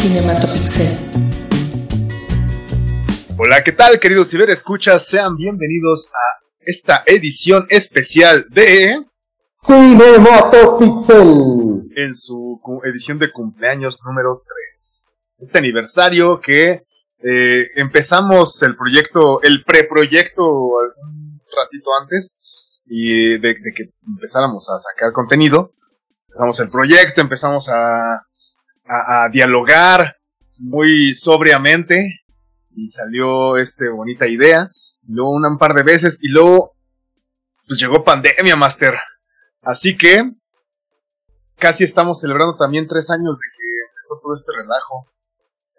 Cinematopixel. Hola, ¿qué tal, queridos ciberescuchas? Sean bienvenidos a esta edición especial de Cinematopixel. en su edición de cumpleaños número 3. Este aniversario que eh, empezamos el proyecto, el preproyecto un ratito antes y de, de que empezáramos a sacar contenido. Empezamos el proyecto, empezamos a, a, dialogar muy sobriamente y salió esta bonita idea. Luego un par de veces y luego pues llegó pandemia, Master. Así que casi estamos celebrando también tres años de que empezó todo este relajo.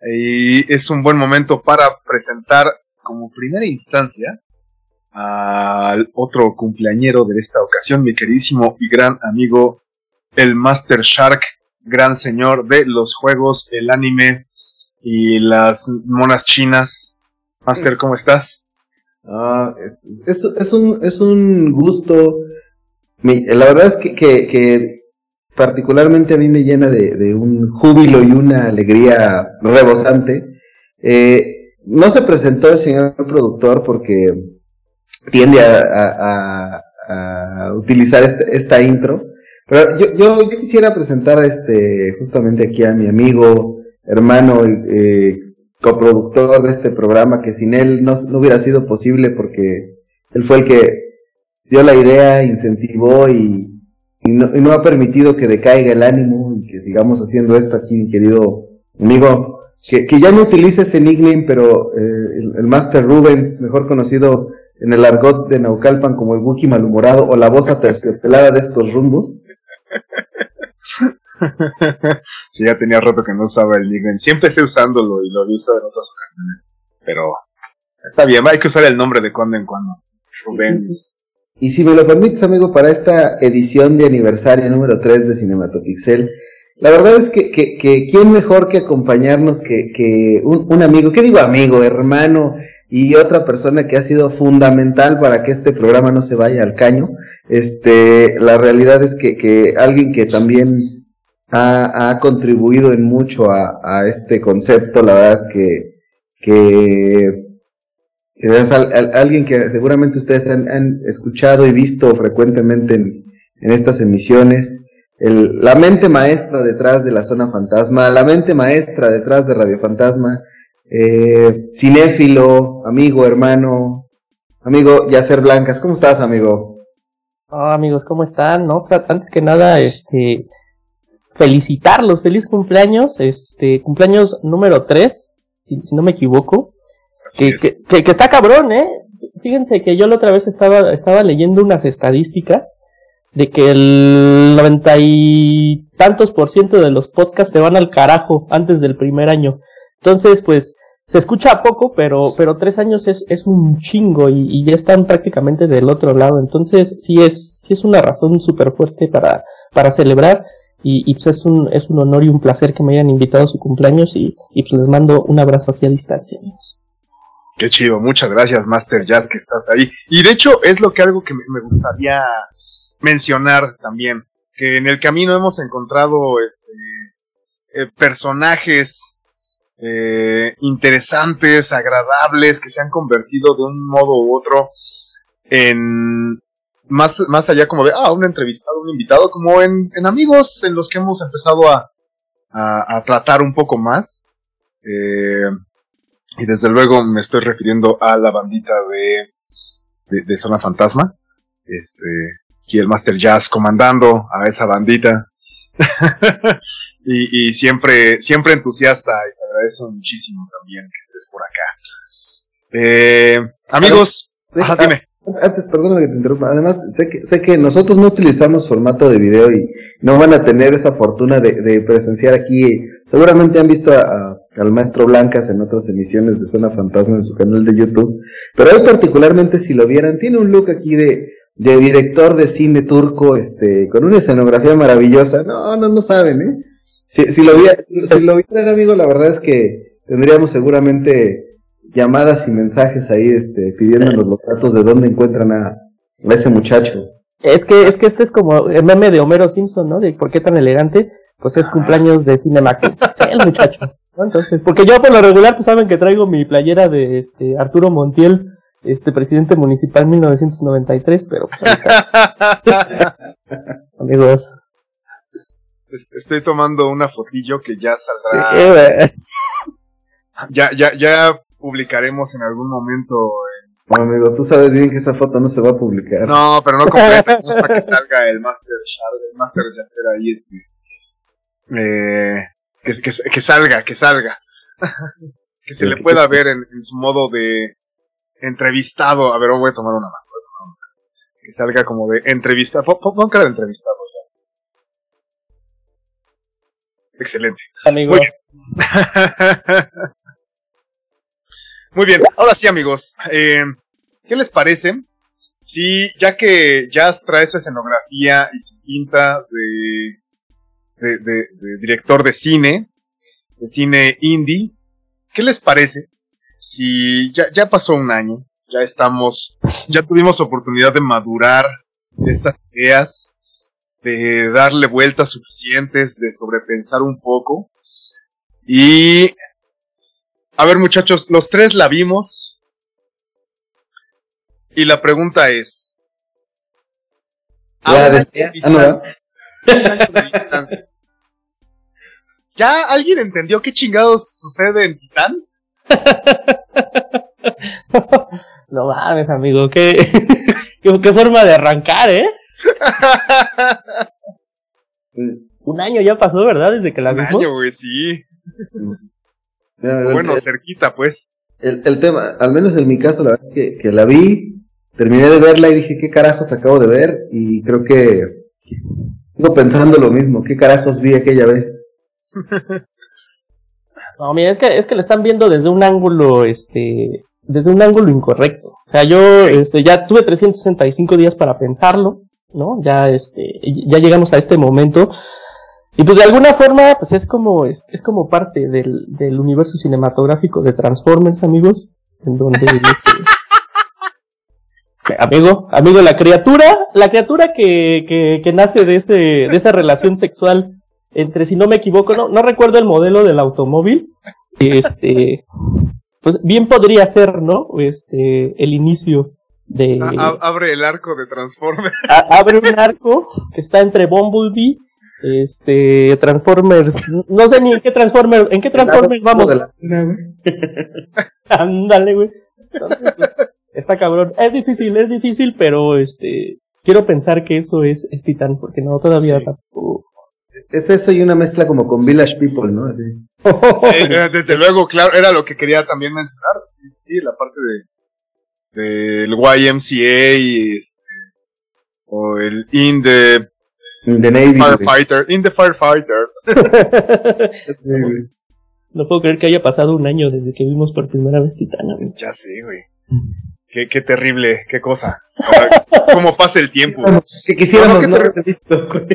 Y es un buen momento para presentar como primera instancia al otro cumpleañero de esta ocasión, mi queridísimo y gran amigo, el Master Shark, gran señor de los juegos, el anime y las monas chinas. Master, ¿cómo estás? Ah, es, es, es un, es un gusto. La verdad es que, que, particularmente a mí me llena de, de un júbilo y una alegría rebosante. Eh, no se presentó el señor productor porque tiende a, a- a- a utilizar este- esta intro. Pero yo, yo, quisiera presentar este, justamente aquí a mi amigo, hermano, eh, coproductor de este programa, que sin él no, hubiera sido posible porque él fue el que dio la idea, incentivó y, no, y no ha permitido que decaiga el ánimo y que sigamos haciendo esto aquí, mi querido amigo, que, que ya no utilice ese nickname, pero eh, el, el Master Rubens, mejor conocido en el argot de Naucalpan como el Wookiee malhumorado o la voz aterciopelada de estos rumbos. sí, ya tenía rato que no usaba el nickname. Siempre sé usándolo y lo había usado en otras ocasiones. Pero está bien, hay que usar el nombre de cuando en cuando. Rubens. Y si me lo permites, amigo, para esta edición de aniversario número 3 de Cinematopixel, la verdad es que, que, que quién mejor que acompañarnos que, que un, un amigo, ¿qué digo amigo, hermano y otra persona que ha sido fundamental para que este programa no se vaya al caño? Este, la realidad es que, que alguien que también ha, ha contribuido en mucho a, a este concepto, la verdad es que, que es al- al- alguien que seguramente ustedes han, han escuchado y visto frecuentemente en, en estas emisiones. El- la mente maestra detrás de la zona fantasma, la mente maestra detrás de Radio Fantasma, eh, cinéfilo, amigo, hermano, amigo Yacer Blancas, ¿cómo estás, amigo? Hola amigos, ¿cómo están? No, pues, antes que nada, este, felicitarlos, feliz cumpleaños, este, cumpleaños número 3, si, si no me equivoco, Así que, es. que, que- que está cabrón, ¿eh? Fíjense que yo la otra vez estaba, estaba leyendo unas estadísticas de que el noventa y tantos por ciento de los podcasts te van al carajo antes del primer año. Entonces, pues, se escucha poco, pero, pero tres años es, es un chingo y, ya están prácticamente del otro lado. Entonces, sí es, sí es una razón súper fuerte para, para celebrar. Y, pues es un, es un honor y un placer que me hayan invitado a su cumpleaños y, pues les mando un abrazo aquí a distancia. Qué chido, muchas gracias, Master Jazz, que estás ahí. Y de hecho, es lo que algo que me, me gustaría mencionar también, que en el camino hemos encontrado este, eh, personajes eh, interesantes, agradables, que se han convertido de un modo u otro en más, más allá como de, ah, un entrevistado, un invitado, como en, amigos en los que hemos empezado a, a, tratar un poco más. Eh, y desde luego me estoy refiriendo a la bandita de, de, Zona Fantasma. Este, y el Master Jazz comandando a esa bandita. y, y siempre, siempre entusiasta y se agradece muchísimo también que estés por acá. Eh, amigos, ajá, dime. Antes, perdóname que te interrumpa. Además, sé que, sé que nosotros no utilizamos formato de video y no van a tener esa fortuna de, de presenciar aquí. Seguramente han visto a, a- al maestro Blancas en otras emisiones de Zona Fantasma en su canal de YouTube. Pero hoy particularmente, si lo vieran, tiene un look aquí de, de director de cine turco, este, con una escenografía maravillosa. No, no, no saben, ¿eh? Si, si lo viera- si, si lo vieran, amigo, la verdad es que tendríamos seguramente llamadas y mensajes ahí, este, pidiéndonos los datos de dónde encuentran a, a ese muchacho. Es que, es que este es como el meme de Homero Simpson, ¿no? De por qué tan elegante, pues es cumpleaños de Cinema. Sí, el muchacho. Entonces, porque yo por lo regular, pues saben que traigo mi playera de este Arturo Montiel, este presidente municipal 1993, pero pues, ahorita- amigos. Es- Estoy tomando una fotillo que ya saldrá. eh. Ya, ya, ya publicaremos en algún momento. en- No, amigo, tú sabes bien que esa foto no se va a publicar. No, pero no completa. es para que salga el Master Shard, el Master de hacer ahí este. Eh, que, que, que salga, que salga. que se Sí, le que- pueda ver en, en su modo de entrevistado. A ver, voy a tomar una más. voy a tomar una más. Que salga como de entrevista. Pon cara de entrevistado. Excelente. amigo. Muy bien. Muy bien, ahora sí amigos, eh, ¿qué les parece? Si ya que Jazz trae su escenografía y su pinta de, de, de- de director de cine, de cine indie, ¿qué les parece? Si ya, ya pasó un año, ya estamos, ya tuvimos oportunidad de madurar estas ideas, de darle vueltas suficientes, de sobrepensar un poco. Y a ver, muchachos, los tres la vimos. Y la pregunta es. Ya ah, no, distancia- ¿Ya alguien entendió qué chingados sucede en Titán? No mames, amigo, qué, qué, qué forma de arrancar, ¿eh? Un año ya pasó, ¿verdad? Desde que la Un vimos. año, güey, sí. Bueno, cerquita, pues. el, el tema, al menos en mi caso, la verdad es que, que la vi, terminé de verla y dije, ¿qué carajos acabo de ver? Y creo que sigo pensando lo mismo, ¿qué carajos vi aquella vez? No, mira, es que, es que lo están viendo desde un ángulo, este, desde un ángulo incorrecto. O sea, yo, este, ya tuve 365 días para pensarlo, ¿no? Ya, este, ya llegamos a este momento. Y pues de alguna forma, pues es como, es, es como parte del, del universo cinematográfico de Transformers, amigos, en donde, este, amigo, amigo, la criatura, la criatura que, que, que nace de ese, de esa relación sexual entre, si no me equivoco, no, no recuerdo el modelo del automóvil, este, pues bien podría ser, ¿no? Este, el inicio de, A- a- abre el arco de Transformers. a- abre un arco que está entre Bumblebee, este, Transformers, no sé ni en qué Transformers, en qué Transformers vamos. De la- güey. Ándale, güey. Está cabrón. Es difícil, es difícil, pero este, quiero pensar que eso es, es Titán, porque no, todavía Sí. tampoco. Es eso y una mezcla como con Village People, ¿no? Así. Sí, eh, desde luego, claro, era lo que quería también mencionar. Sí, sí, sí, la parte de del YMCA y este, o el In the In the Navy. Firefighter, In the Firefighter. Sí, güey. no puedo creer que haya pasado un año desde que vimos por primera vez Titán. amigo. Ya sé, güey. Qué, qué terrible, qué cosa. Ahora, ¿Cómo pasa el tiempo? Que quisiéramos No, visto, güey.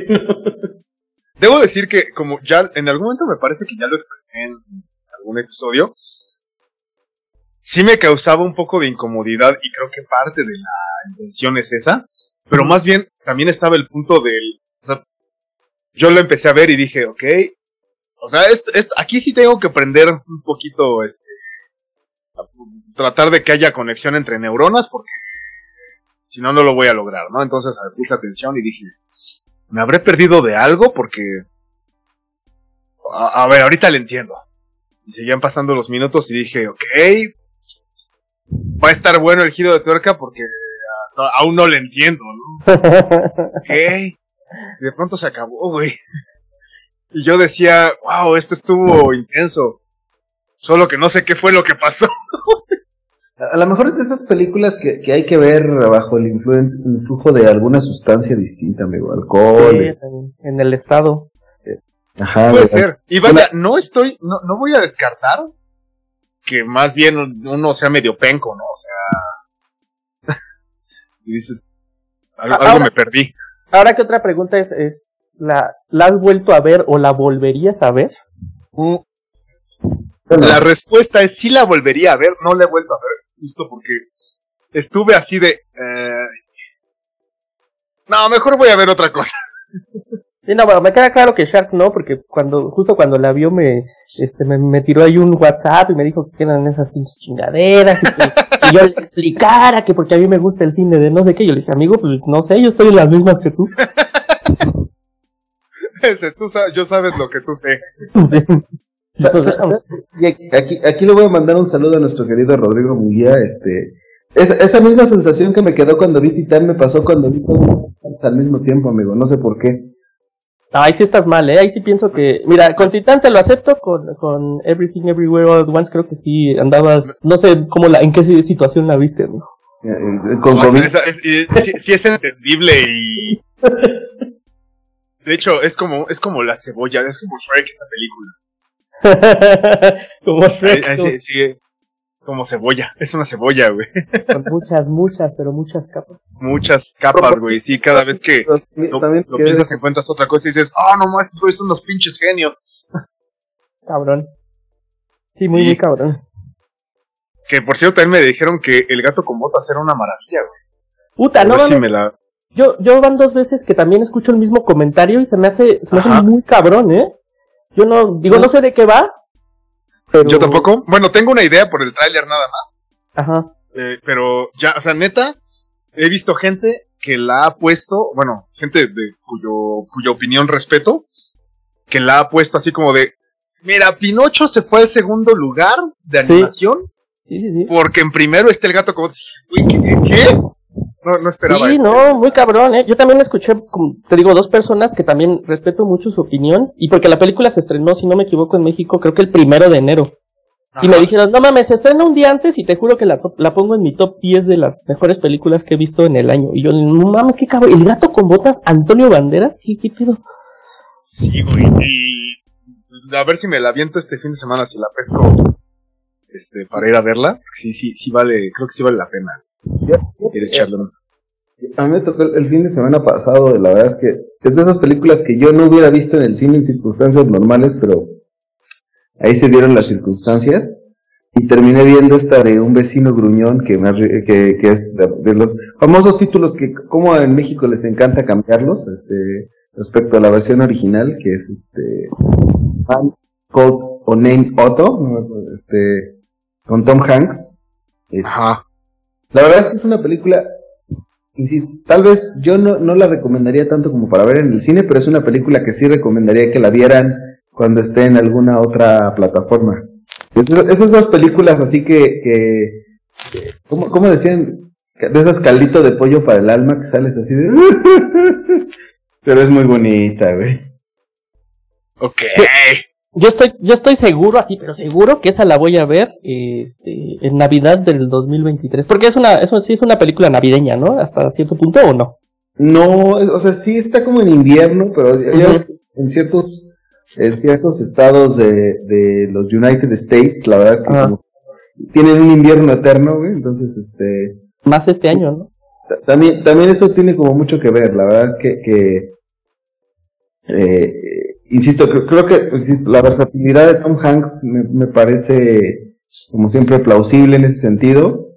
Debo decir que, como ya en algún momento me parece que ya lo expresé en algún episodio, sí me causaba un poco de incomodidad y creo que parte de la intención es esa, pero más bien también estaba el punto del, o sea, yo lo empecé a ver y dije, ok, o sea, esto, esto- aquí sí tengo que aprender un poquito, este, a tratar de que haya conexión entre neuronas porque si no, no lo voy a lograr, ¿no? Entonces a ver, puse atención y dije, ¿me habré perdido de algo? Porque, a, a ver, ahorita le entiendo. Y seguían pasando los minutos y dije, ok, va a estar bueno el giro de tuerca porque ah, aún no le entiendo, ¿no? De pronto se acabó, güey. Y yo decía, wow, esto estuvo intenso. Solo que no sé qué fue lo que pasó. A lo mejor es de esas películas que, que hay que ver bajo el influjo de alguna sustancia distinta, amigo. Alcohol. Sí, en, en el estado. Ajá, Puede ¿verdad? ser. Y vaya, no estoy, no, no voy a descartar que más bien uno sea medio penco, ¿no? O sea. y dices, algo, Ahora- algo me perdí. Ahora que otra pregunta es, es ¿la, ¿la has vuelto a ver o la volverías a ver? Bueno, La respuesta es sí la volvería a ver, no la he vuelto a ver, justo porque estuve así de... eh, No, mejor voy a ver otra cosa. Sí, no, bueno, me queda claro que Shark no, porque cuando, justo cuando la vio me, este, me, me tiró ahí un WhatsApp y me dijo que eran esas pinches chingaderas y que, que yo le explicara que porque a mí me gusta el cine de no sé qué. Yo le dije, amigo, pues no sé, yo estoy en las mismas que tú. Ese, tú sa- yo sabes lo que tú sé. Y aquí, aquí, le voy a mandar un saludo a nuestro querido Rodrigo Munguía. Este, esa, esa misma sensación que me quedó cuando vi Titán me pasó cuando vi todo al mismo tiempo, amigo. No sé por qué. Ahí sí estás mal, ¿eh? Ahí sí pienso que... Mira, con Titán te lo acepto, con, con Everything Everywhere All at Once creo que sí andabas... No sé cómo la, en qué situación la viste, amigo. Eh, eh, con No, COVID. es- es- es- sí, sí es entendible y. De hecho, es como, es como la cebolla, es como Shrek esa película. como Ahí- Shrek, ahí ¿no? sí- sigue como cebolla, es una cebolla, güey. con muchas, muchas, pero muchas capas. Muchas capas, güey. Sí, cada vez que lo, también lo piensas encuentras otra cosa y dices, ah, no más, estos güeyes son unos pinches genios. Cabrón. Sí, muy, muy cabrón. Que por cierto también me dijeron que el gato con botas era una maravilla, güey. Puta, no si me la. yo, yo van dos veces que también escucho el mismo comentario y se me hace, se me hace muy cabrón, ¿eh? Yo no, digo, no sé de qué va, pero... Yo tampoco. Bueno, tengo una idea por el tráiler nada más. Ajá. Eh, pero ya, o sea, neta, he visto gente que la ha puesto, bueno, gente de cuyo, cuya opinión respeto, que la ha puesto así como de, mira, Pinocho se fue al segundo lugar de animación, Sí, sí, sí. porque en primero está el gato ¿qué? qué? No, no esperaba Sí, no, muy cabrón, ¿eh? Yo también escuché, como te digo, dos personas que también respeto mucho su opinión, y porque la película se estrenó, si no me equivoco, en México, creo que el primero de enero. Y me dijeron, no mames, se estrena un día antes y te juro que la, top- la pongo en mi top 10 de las mejores películas que he visto en el año. Y yo, no mames, qué cabrón. El gato con botas, Antonio Banderas, ¿qué, qué pedo? Sí, güey. Y a ver si me la aviento este fin de semana, si la pesco este, para ir a verla. Sí, sí, sí vale, creo que sí vale la pena Yo- ir a echarle un- A mí me tocó el, fin de semana pasado, la verdad es que es de esas películas que yo no hubiera visto en el cine en circunstancias normales, pero ahí se dieron las circunstancias y terminé viendo esta de un vecino gruñón que, me que, que es de, de los famosos títulos que como en México les encanta cambiarlos, este, respecto a la versión original, que es este Called o Name Otto, este, con Tom Hanks. Este, Ajá. La verdad es que es una película, insisto, tal vez yo no, no la recomendaría tanto como para ver en el cine, pero es una película que sí recomendaría que la vieran cuando esté en alguna otra plataforma. Esas dos películas así que, que, que- ¿cómo, cómo decían? De esas caldito de pollo para el alma que sales así de... pero es muy bonita, güey. Ok. Yo estoy, yo estoy seguro, así, pero seguro que esa la voy a ver este, en Navidad del 2023. Porque es una, eso sí es una película navideña, ¿no? Hasta cierto punto o no. No, o sea, sí está como en invierno, pero en ciertos, en ciertos estados de, de los United States, la verdad es que como tienen un invierno eterno, güey, entonces este, Más este año, ¿no? ta- también, también eso tiene como mucho que ver, la verdad es que, que eh, insisto, creo, creo que pues, la versatilidad de Tom Hanks me, me parece como siempre plausible en ese sentido.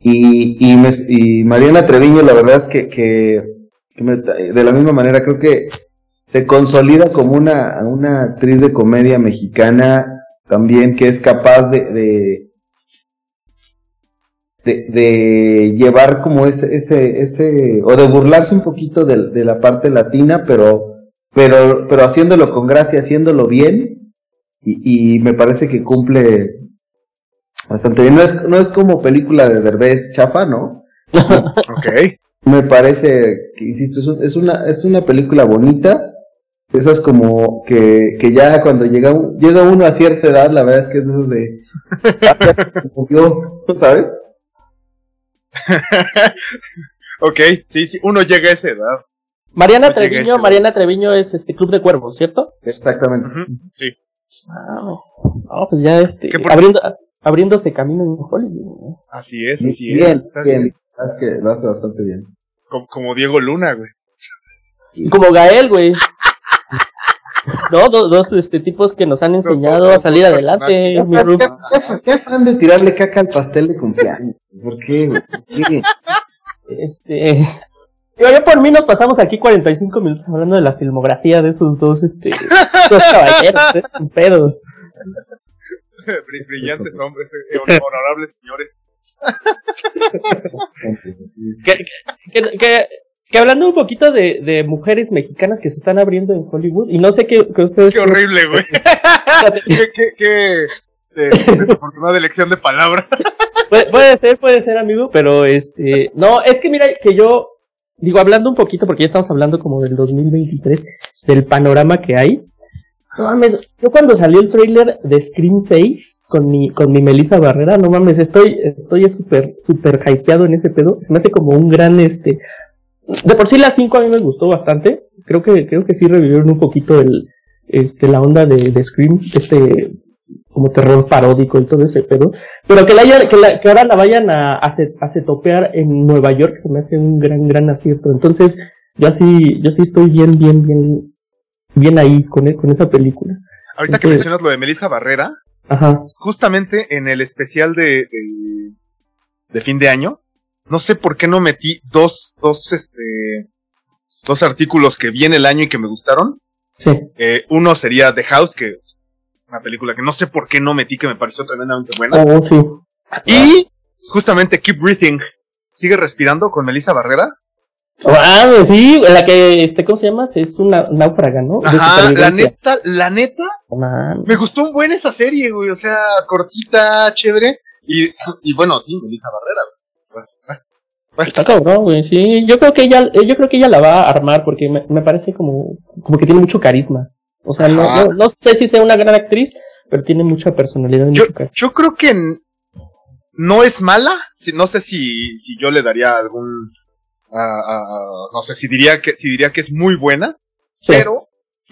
Y, y, Mariana Treviño, la verdad es que, que, que me- de la misma manera creo que se consolida como una, una actriz de comedia mexicana también que es capaz de, de, de, de llevar como ese, ese, ese, o de burlarse un poquito de, de la parte latina, pero, pero, pero haciéndolo con gracia, haciéndolo bien, y, y me parece que cumple bastante bien. No es, no es como película de Derbez chafa, ¿no? Ok. Me parece que, insisto, es, un- es una, es una película bonita. Esas como que, que ya cuando llega, un- llega uno a cierta edad, la verdad es que es eso de... ¿Sabes? ok, sí, sí, uno llega a esa edad. Mariana No a Treviño, Mariana Treviño es este Club de Cuervos, ¿cierto? Exactamente. Ujú, Sí. Ah, no, pues ya este, ¿Qué por- abriendo, abriéndose camino en Hollywood. ¿no? Así es, Bien, así bien, es. Bien. bien. Es que lo hace bastante bien. Como, como Diego Luna, güey. Como Gael, güey. No, dos, dos este, tipos que nos han enseñado dos- a salir adelante, personajes. mi ¿Qué, qué- qué afán de tirarle caca al pastel de cumpleaños? ¿Por qué, güey? ¿Por qué? Este, Yo, yo por mí nos pasamos aquí 45 minutos hablando de la filmografía de esos dos, este, dos caballeros, ¿eh? Pedos. Bri- Brillantes hombres, eh, honorables señores. Que, que, que, que hablando un poquito de, de mujeres mexicanas que se están abriendo en Hollywood, y no sé qué, que ustedes... Qué horrible, güey. qué, qué, qué eh, desafortunada elección de palabra. Puede, puede ser, puede ser, amigo, pero este, no, es que mira que yo, digo, hablando un poquito, porque ya estamos hablando como del 2023, del panorama que hay. No mames, yo cuando salió el tráiler de Scream 6 con mi, con mi Melissa Barrera, no mames, estoy, estoy súper, súper hypeado en ese pedo. Se me hace como un gran, este, de por sí la 5 a mí me gustó bastante. Creo que, creo que sí revivieron un poquito el, este, la onda de Scream, este, como terror paródico y todo ese pedo. Pero que, la hayan- que, la- que ahora la vayan a, a, set- a setopear en Nueva York se me hace un gran, gran acierto. Entonces, yo sí, yo sí estoy bien, bien, bien, bien ahí con, con esa película. Ahorita que Entonces- mencionas lo de Melissa Barrera, Ajá. justamente en el especial de, de, de fin de año, no sé por qué no metí dos, dos, este, dos artículos que vi en el año y que me gustaron. Sí. Eh, uno sería The House, que una película que no sé por qué no metí, que me pareció tremendamente buena. Oh, sí. Y justamente Keep Breathing, sigue respirando con Melissa Barrera. Ah, sí, la que, este, ¿cómo se llama? Es una náufraga, ¿no? Ajá, la neta, la neta, Man. me gustó un buen esa serie, güey. O sea, cortita, chévere. Y, y bueno, sí, Melissa Barrera, güey. Está cabrón, güey, sí. Yo creo que ella, eh, yo creo que ella la va a armar porque me, me parece como, como que tiene mucho carisma. O sea, no, no, no sé si sea una gran actriz, pero tiene mucha personalidad Yo, mucho yo creo que no es mala. Si, no sé si, si yo le daría algún. no sé si diría que si diría que es muy buena. Sí. Pero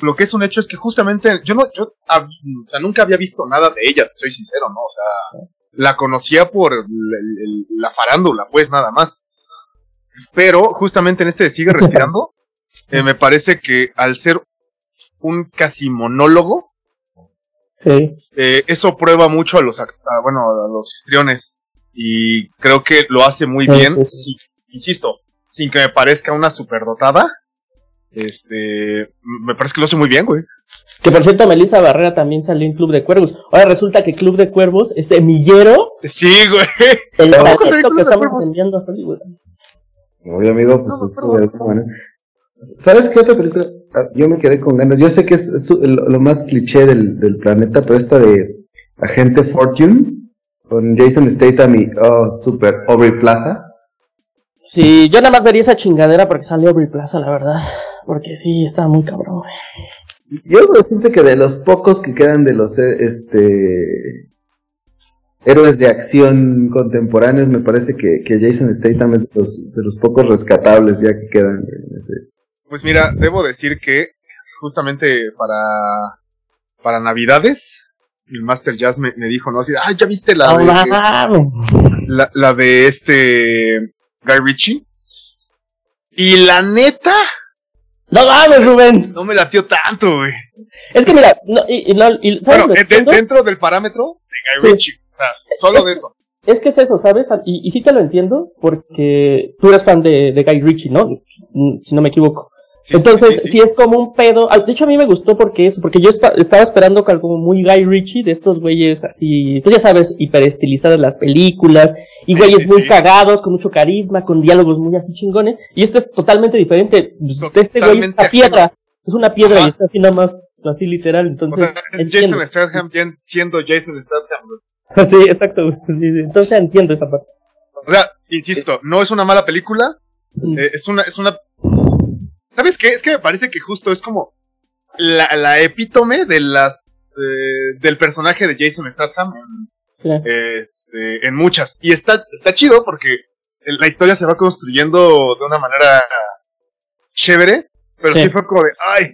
lo que es un hecho es que justamente yo no, yo hab- o sea, nunca había visto nada de ella, soy sincero, ¿no? O sea, la conocía por el- el- el- la farándula, pues nada más. Pero justamente en este de Sigue Respirando, eh, me parece que al ser un casi monólogo, Sí. eh, eso prueba mucho a los, a, bueno, a los histriones. Y creo que lo hace muy Sí, bien, sí, insisto, sin que me parezca una superdotada. Este, me parece que lo hace muy bien, güey. Que por cierto, Melissa Barrera también salió en Club de Cuervos. Ahora resulta que Club de Cuervos es semillero Sí, güey. el ¿A poco talento salió Club que de estamos Cuervos? enviando a Hollywood. Oye, amigo, pues No, esto perdón. ¿Sabes qué otra película? Ah, Yo me quedé con ganas. Yo sé que es, lo lo más cliché del, del planeta, pero esta de Agente Fortune con Jason Statham y oh, Super Aubrey Plaza. Sí, yo nada más vería esa chingadera porque salió Aubrey Plaza, la verdad. Porque sí, estaba muy cabrón. Yo decirte que de los pocos que quedan de los eh, este héroes de acción contemporáneos, me parece que, que Jason Statham es de los, de los pocos rescatables ya que quedan. en ese- Pues mira, debo decir que justamente para, para Navidades, el Master Jazz me, me dijo, ¿no? Así, ah, ¿ya viste la de, la, la de este Guy Ritchie? Y la neta, No mames, Rubén. no me latió tanto, güey. Es que mira, no, y, y no, y, ¿sabes Bueno, de- entiendo? dentro del parámetro de Guy Sí. Ritchie. O sea, solo de eso. Es que es eso, ¿sabes? Y, sí te lo entiendo, porque tú eres fan de, de Guy Ritchie, ¿no? Si no me equivoco. Sí, Entonces, sí, sí, sí, es como un pedo. ah, De hecho, a mí me gustó porque eso, porque yo estaba esperando algo muy Guy Ritchie, de estos güeyes así, pues ya sabes, hiperestilizadas las películas, y güeyes muy cagados, con mucho carisma, con diálogos muy así chingones, y este es totalmente diferente. Pues, Este güey es Totalmente una piedra, es una piedra Ajá. y está así nada más, así literal, O entonces, sea, es entiendo. Jason Statham siendo Jason Statham. Sí, exacto, entonces entiendo esa parte. O sea, insisto, no es una mala película, Mm. Eh, es una, es una. ¿Sabes qué? Es que me parece que justo es como la, la epítome de las eh, del personaje de Jason Statham eh, este, en muchas. Y está, está chido porque la historia se va construyendo de una manera chévere, pero sí, Sí. fue como de, ay,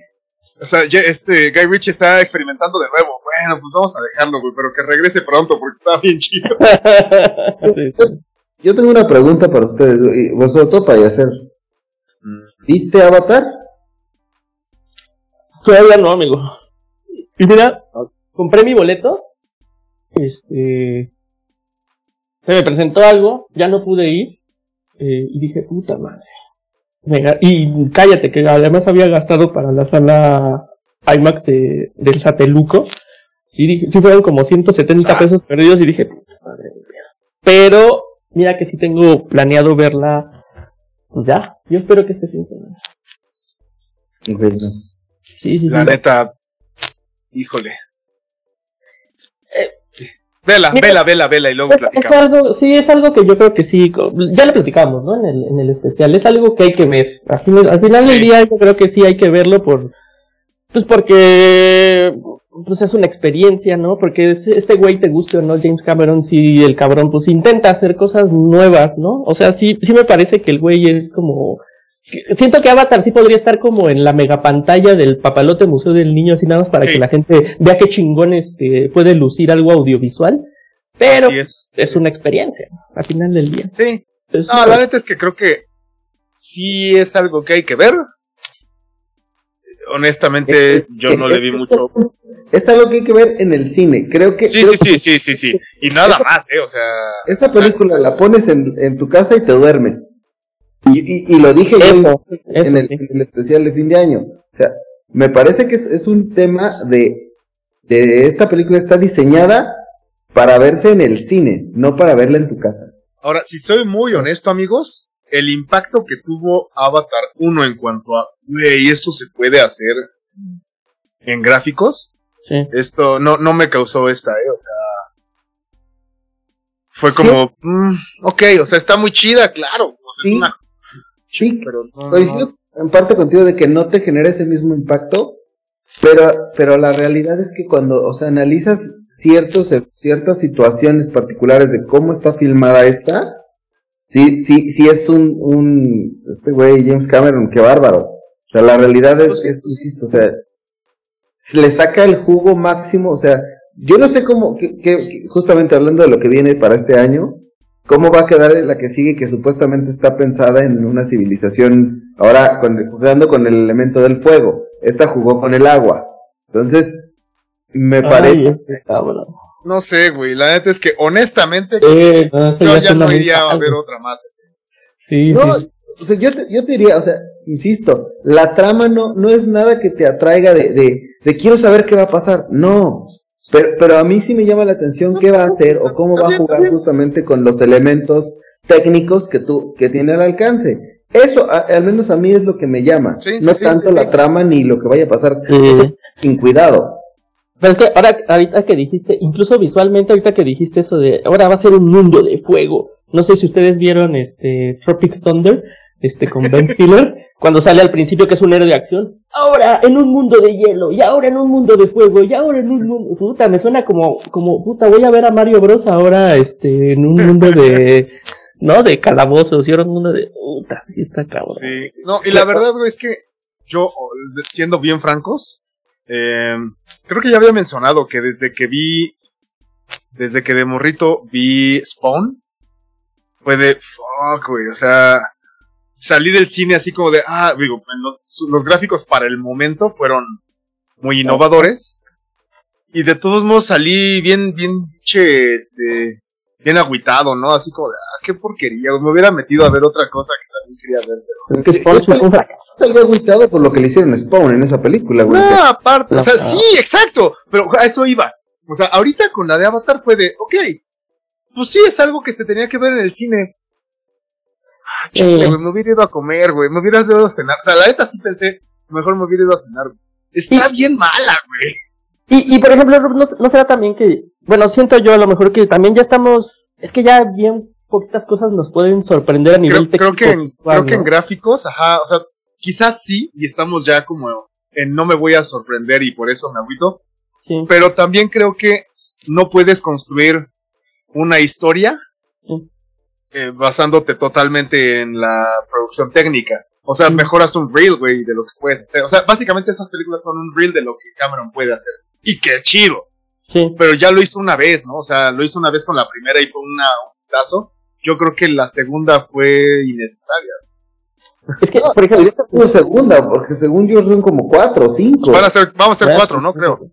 o sea, ya este Guy Ritchie está experimentando de nuevo. Bueno, pues vamos a dejarlo, güey, pero que regrese pronto porque está bien chido. Sí, sí. Yo tengo una pregunta para ustedes, y sobre todo para hacer. ¿Viste Avatar? Todavía no, amigo. Y mira, compré mi boleto. Este. Se me presentó algo, ya no pude ir. eh, y dije, puta madre. Venga, y cállate, que además había gastado para la sala IMAX de, del Sateluco. Dije, sí fueron como 170 pesos perdidos y dije, madre mía. Pero, mira que sí tengo planeado verla. Pues ya, yo espero que esté fin semana. Sí, sí, la neta, híjole. Vela, vela, vela, vela y luego platicamos. Es algo, sí, es algo que yo creo que sí, ya lo platicamos, ¿no? En el, en el especial, es algo que hay que ver. Al final, al final del día yo creo que sí hay que verlo por, pues porque, pues es una experiencia, ¿no? Porque este güey te guste o no, James Cameron, sí, el cabrón, pues intenta hacer cosas nuevas, ¿no? O sea, sí, sí me parece que el güey es como, Siento que Avatar sí podría estar como en la megapantalla del papalote Museo del Niño, así nada más para que la gente vea qué chingón este, puede lucir algo audiovisual. Pero es, es, una experiencia, al final del día. Sí. no, la neta es que creo que sí es algo que hay que ver. Honestamente, yo no le vi mucho. Es algo que hay que ver en el cine. Creo que. Sí, sí, sí, sí, sí, sí. Y nada más, ¿eh? O sea. Esa película la pones en, en tu casa y te duermes. Y, y, lo dije yo en, el, especial de fin de año. O sea, me parece que es, un tema de, de esta película está diseñada para verse en el cine, no para verla en tu casa. Ahora, si soy muy honesto, amigos, el impacto que tuvo Avatar 1 en cuanto a, güey, esto se puede hacer en gráficos, esto no, no me causó esta, eh, o sea, fue como, mm, ok, o sea, está muy chida, claro, sí. Sí, pero coincido en parte contigo de que no te genera ese mismo impacto, pero, pero la realidad es que cuando, o sea, analizas ciertos, ciertas situaciones particulares de cómo está filmada esta, sí, sí, sí es un, un, este güey James Cameron, qué bárbaro. O sea, la realidad es, pues es, insisto, o sea, le saca el jugo máximo, o sea, yo no sé cómo, que, que, justamente hablando de lo que viene para este año, ¿Cómo va a quedar la que sigue que supuestamente está pensada en una civilización ahora jugando con el elemento del fuego? Esta jugó con el agua. Entonces, me parece... No sé, güey, la neta es que honestamente yo ya no iría a ver otra más. Sí, no, O sea, yo, te, yo te diría, o sea, insisto, la trama no, no es nada que te atraiga de, de, de quiero saber qué va a pasar. No, pero, pero a mí sí me llama la atención qué va a hacer o cómo va a jugar justamente con los elementos técnicos que tú, que tiene al alcance. Eso, al menos a mí es lo que me llama. no tanto la trama ni lo que vaya a pasar. sin cuidado. Pero es que ahora, ahorita que dijiste, incluso visualmente, ahorita que dijiste eso de, ahora va a ser un mundo de fuego. No sé si ustedes vieron este Tropic Thunder, este con Ben Stiller cuando sale al principio que es un héroe de acción. Ahora en un mundo de hielo, y ahora en un mundo de fuego, y ahora en un mundo. Puta, me suena como, como, puta, voy a ver a Mario Bros. ahora este, en un mundo de. ¿No? De calabozos, y ahora en un mundo de. Puta, sí está cabrón. Sí, no, y la verdad, güey, es que yo, siendo bien francos, eh, creo que ya había mencionado que desde que vi. Desde que de morrito vi Spawn, fue de. Fuck, güey, o sea salí del cine así como de, ah, digo, los, gráficos para el momento fueron muy innovadores. Y de todos modos salí bien, bien, che, este, bien agüitado, ¿no? Así como de, ah, qué porquería, me hubiera metido a ver otra cosa que también quería ver, pero... Es que Spawn Salió agüitado por lo que le hicieron a Spawn en esa película, güey. No, aparte, o sea, sí, exacto, pero a eso iba. O sea, ahorita con la de Avatar fue de, ok, pues sí es algo que se tenía que ver en el cine, me hubiera ido a comer, güey, me hubiera ido a cenar. O sea, la neta sí pensé, mejor me hubiera ido a cenar, Está bien mala, güey. Y, y por ejemplo, ¿no, será también que, bueno, siento yo a lo mejor que también ya estamos, es que ya bien poquitas cosas nos pueden sorprender a nivel creo, técnico. Creo que, en, creo que en gráficos, ajá, o sea, quizás sí, y estamos ya como en no me voy a sorprender y por eso me agüito. Sí. Pero también creo que no puedes construir una historia eh, basándote totalmente en la producción técnica. O sea, mejoras un reel, güey, de lo que puedes hacer. O sea, básicamente esas películas son un reel de lo que Cameron puede hacer. Y qué chido. Sí. Pero ya lo hizo una vez, ¿no? O sea, lo hizo una vez con la primera y fue una, un citazo. Yo creo que la segunda fue innecesaria. Es que, por ejemplo, fue segunda, porque según yo son como cuatro o cinco. Van a ser, vamos a ser cuatro, ¿no? Creo.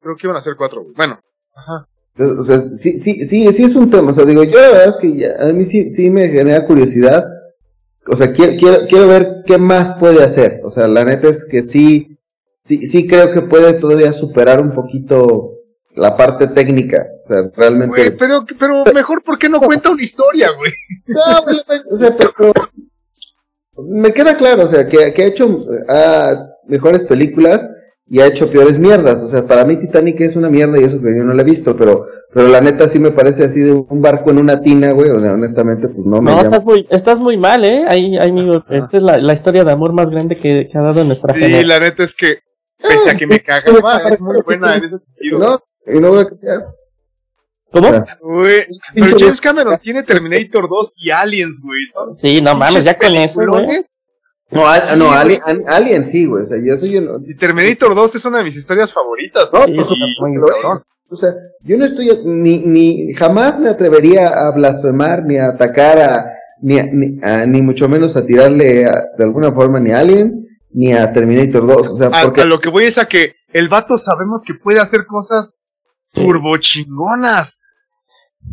Creo que iban a ser cuatro, Bueno, ajá. O sea, sí, sí, sí, sí es un tema. O sea, digo, yo la verdad es que a mí sí, sí me genera curiosidad. o sea, quiero, quiero, quiero ver qué más puede hacer. O sea, la neta es que sí, sí, sí creo que puede todavía superar un poquito la parte técnica. O sea, realmente. Güey, pero, pero mejor, ¿por qué no cuenta una historia, güey? No, güey, o sea, pero, me queda claro, o sea, que, que ha hecho ah, mejores películas y ha hecho peores mierdas. O sea, para mí Titanic es una mierda y eso que yo no la he visto, pero, pero la neta sí me parece así de un barco en una tina, güey. O sea, honestamente, pues no me No, estás muy, estás muy mal, ¿eh? Ahí, ahí, amigo, esta es la, la historia de amor más grande que, que ha dado nuestra Sí, generación. la neta es que, pese a que me cagaba, es muy buena en ese sentido. No, y no voy a cambiar. ¿Cómo? Pero James Cameron tiene Terminator 2 y Aliens, güey. Son Sí, no mames, ya con eso, güey. No, al- Sí, no güey. Alien, Al- Alien sí, güey. O sea, yo soy un. Y Terminator 2 es una de mis historias favoritas. No, Sí, eso y- muy lo es. cabrón. O sea, yo no estoy, ni, ni, jamás me atrevería a blasfemar, ni a atacar a, ni, a- ni, a- ni mucho menos a tirarle a- de alguna forma ni a Aliens, ni a Terminator 2. O sea, A, porque a lo que voy es a que el vato sabemos que puede hacer cosas Sí. turbo chingonas.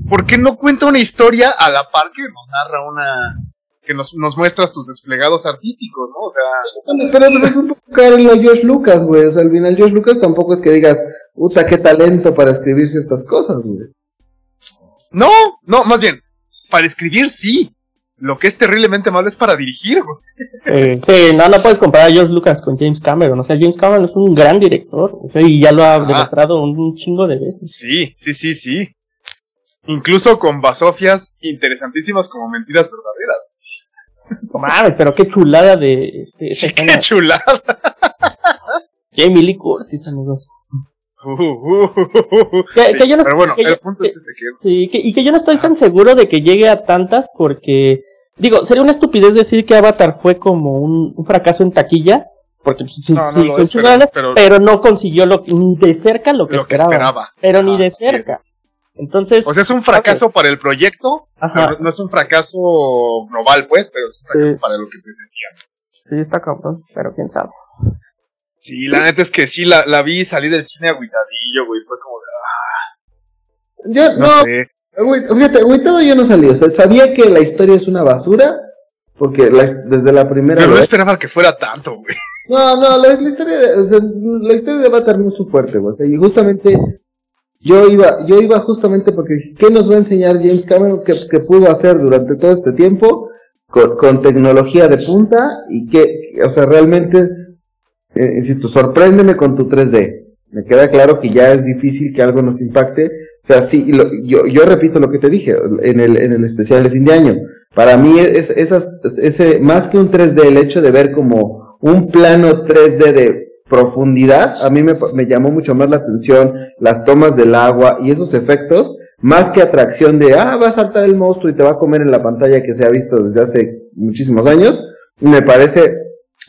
¿Por qué no cuenta una historia a la par que nos narra una. que nos, nos muestra sus desplegados artísticos, ¿no? O sea. Pero pues es un poco a George Lucas, güey. O sea, al final George Lucas tampoco es que digas, puta, qué talento para escribir ciertas cosas, güey. No, no, más bien, para escribir sí. Lo que es terriblemente malo es para dirigir, güey. Eh, sí, no, no puedes comparar a George Lucas con James Cameron. O sea, James Cameron es un gran director. o sea, y ya lo ha Ah. demostrado un, chingo de veces. Sí, sí, sí, sí. Incluso con basofias interesantísimas como mentiras verdaderas. No mames, pero qué chulada de este, Sí, escena. qué chulada. Jamie Lee Curtis, amigos. Uh, uh, uh, uh. Que- Sí, que yo no- pero bueno, que el yo- punto que- es ese que Sí, que- y que yo no estoy tan seguro de que llegue a tantas porque, digo, sería una estupidez decir que Avatar fue como un, un fracaso en taquilla, porque pues, sí, No, no sí, pero- chingona, pero- pero, no consiguió lo, ni de cerca lo que, lo que esperaba. Pero ni Ah, de cerca. Entonces, O sea, es un fracaso para el proyecto, ajá, pero no es un fracaso global, pues, pero es un fracaso Sí. para lo que pretendían. sí está cabrón, pero quién sabe. Sí, la neta es que sí, la, la vi salir del cine agüitadillo, güey. Fue como de, Yo, ah, no, no, sé. Fíjate, agüitado yo no salí. O sea, sabía que la historia es una basura, porque la- desde la primera Pero no esperaba que fuera tanto, güey. No, no, la, la historia de, o sea, la historia de Avatar no es su fuerte, güey. O sea, y justamente yo iba, yo iba justamente porque dije, ¿qué nos va a enseñar James Cameron que, que pudo hacer durante todo este tiempo con, con tecnología de punta y que, o sea, realmente, eh, insisto, sorpréndeme con tu 3D. Me queda claro que ya es difícil que algo nos impacte. O sea, sí, lo- yo, yo repito lo que te dije en el, en el especial de fin de año. Para mí es, esas, ese, más que un 3D, el hecho de ver como un plano 3D de profundidad, a mí me, me llamó mucho más la atención las tomas del agua y esos efectos, más que atracción de, ah, va a saltar el monstruo y te va a comer en la pantalla que se ha visto desde hace muchísimos años, me parece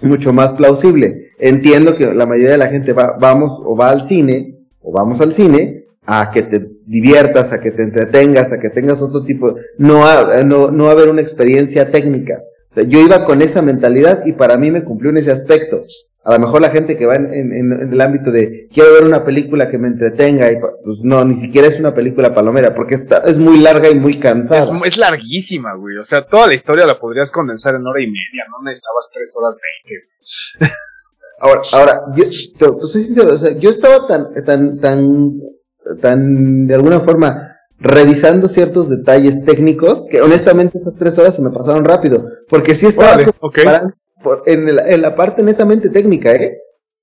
mucho más plausible. Entiendo que la mayoría de la gente va, vamos o va al cine, o vamos al cine, a que te diviertas, a que te entretengas, a que tengas otro tipo, no a, no, no a ver una experiencia técnica. O sea, yo iba con esa mentalidad y para mí me cumplió en ese aspecto. A lo mejor la gente que va en, en- en el ámbito de quiero ver una película que me entretenga, y pues no, ni siquiera es una película palomera, porque está, es muy larga y muy cansada. Es, es larguísima, güey. O sea, toda la historia la podrías condensar en hora y media. No necesitabas tres horas veinte. Ahora, ahora, yo te, te soy sincero, o sea, yo estaba tan, tan, tan, tan, de alguna forma, revisando ciertos detalles técnicos, que honestamente esas tres horas se me pasaron rápido, porque sí estaba Órale, por- en, el- en la parte netamente técnica, ¿eh?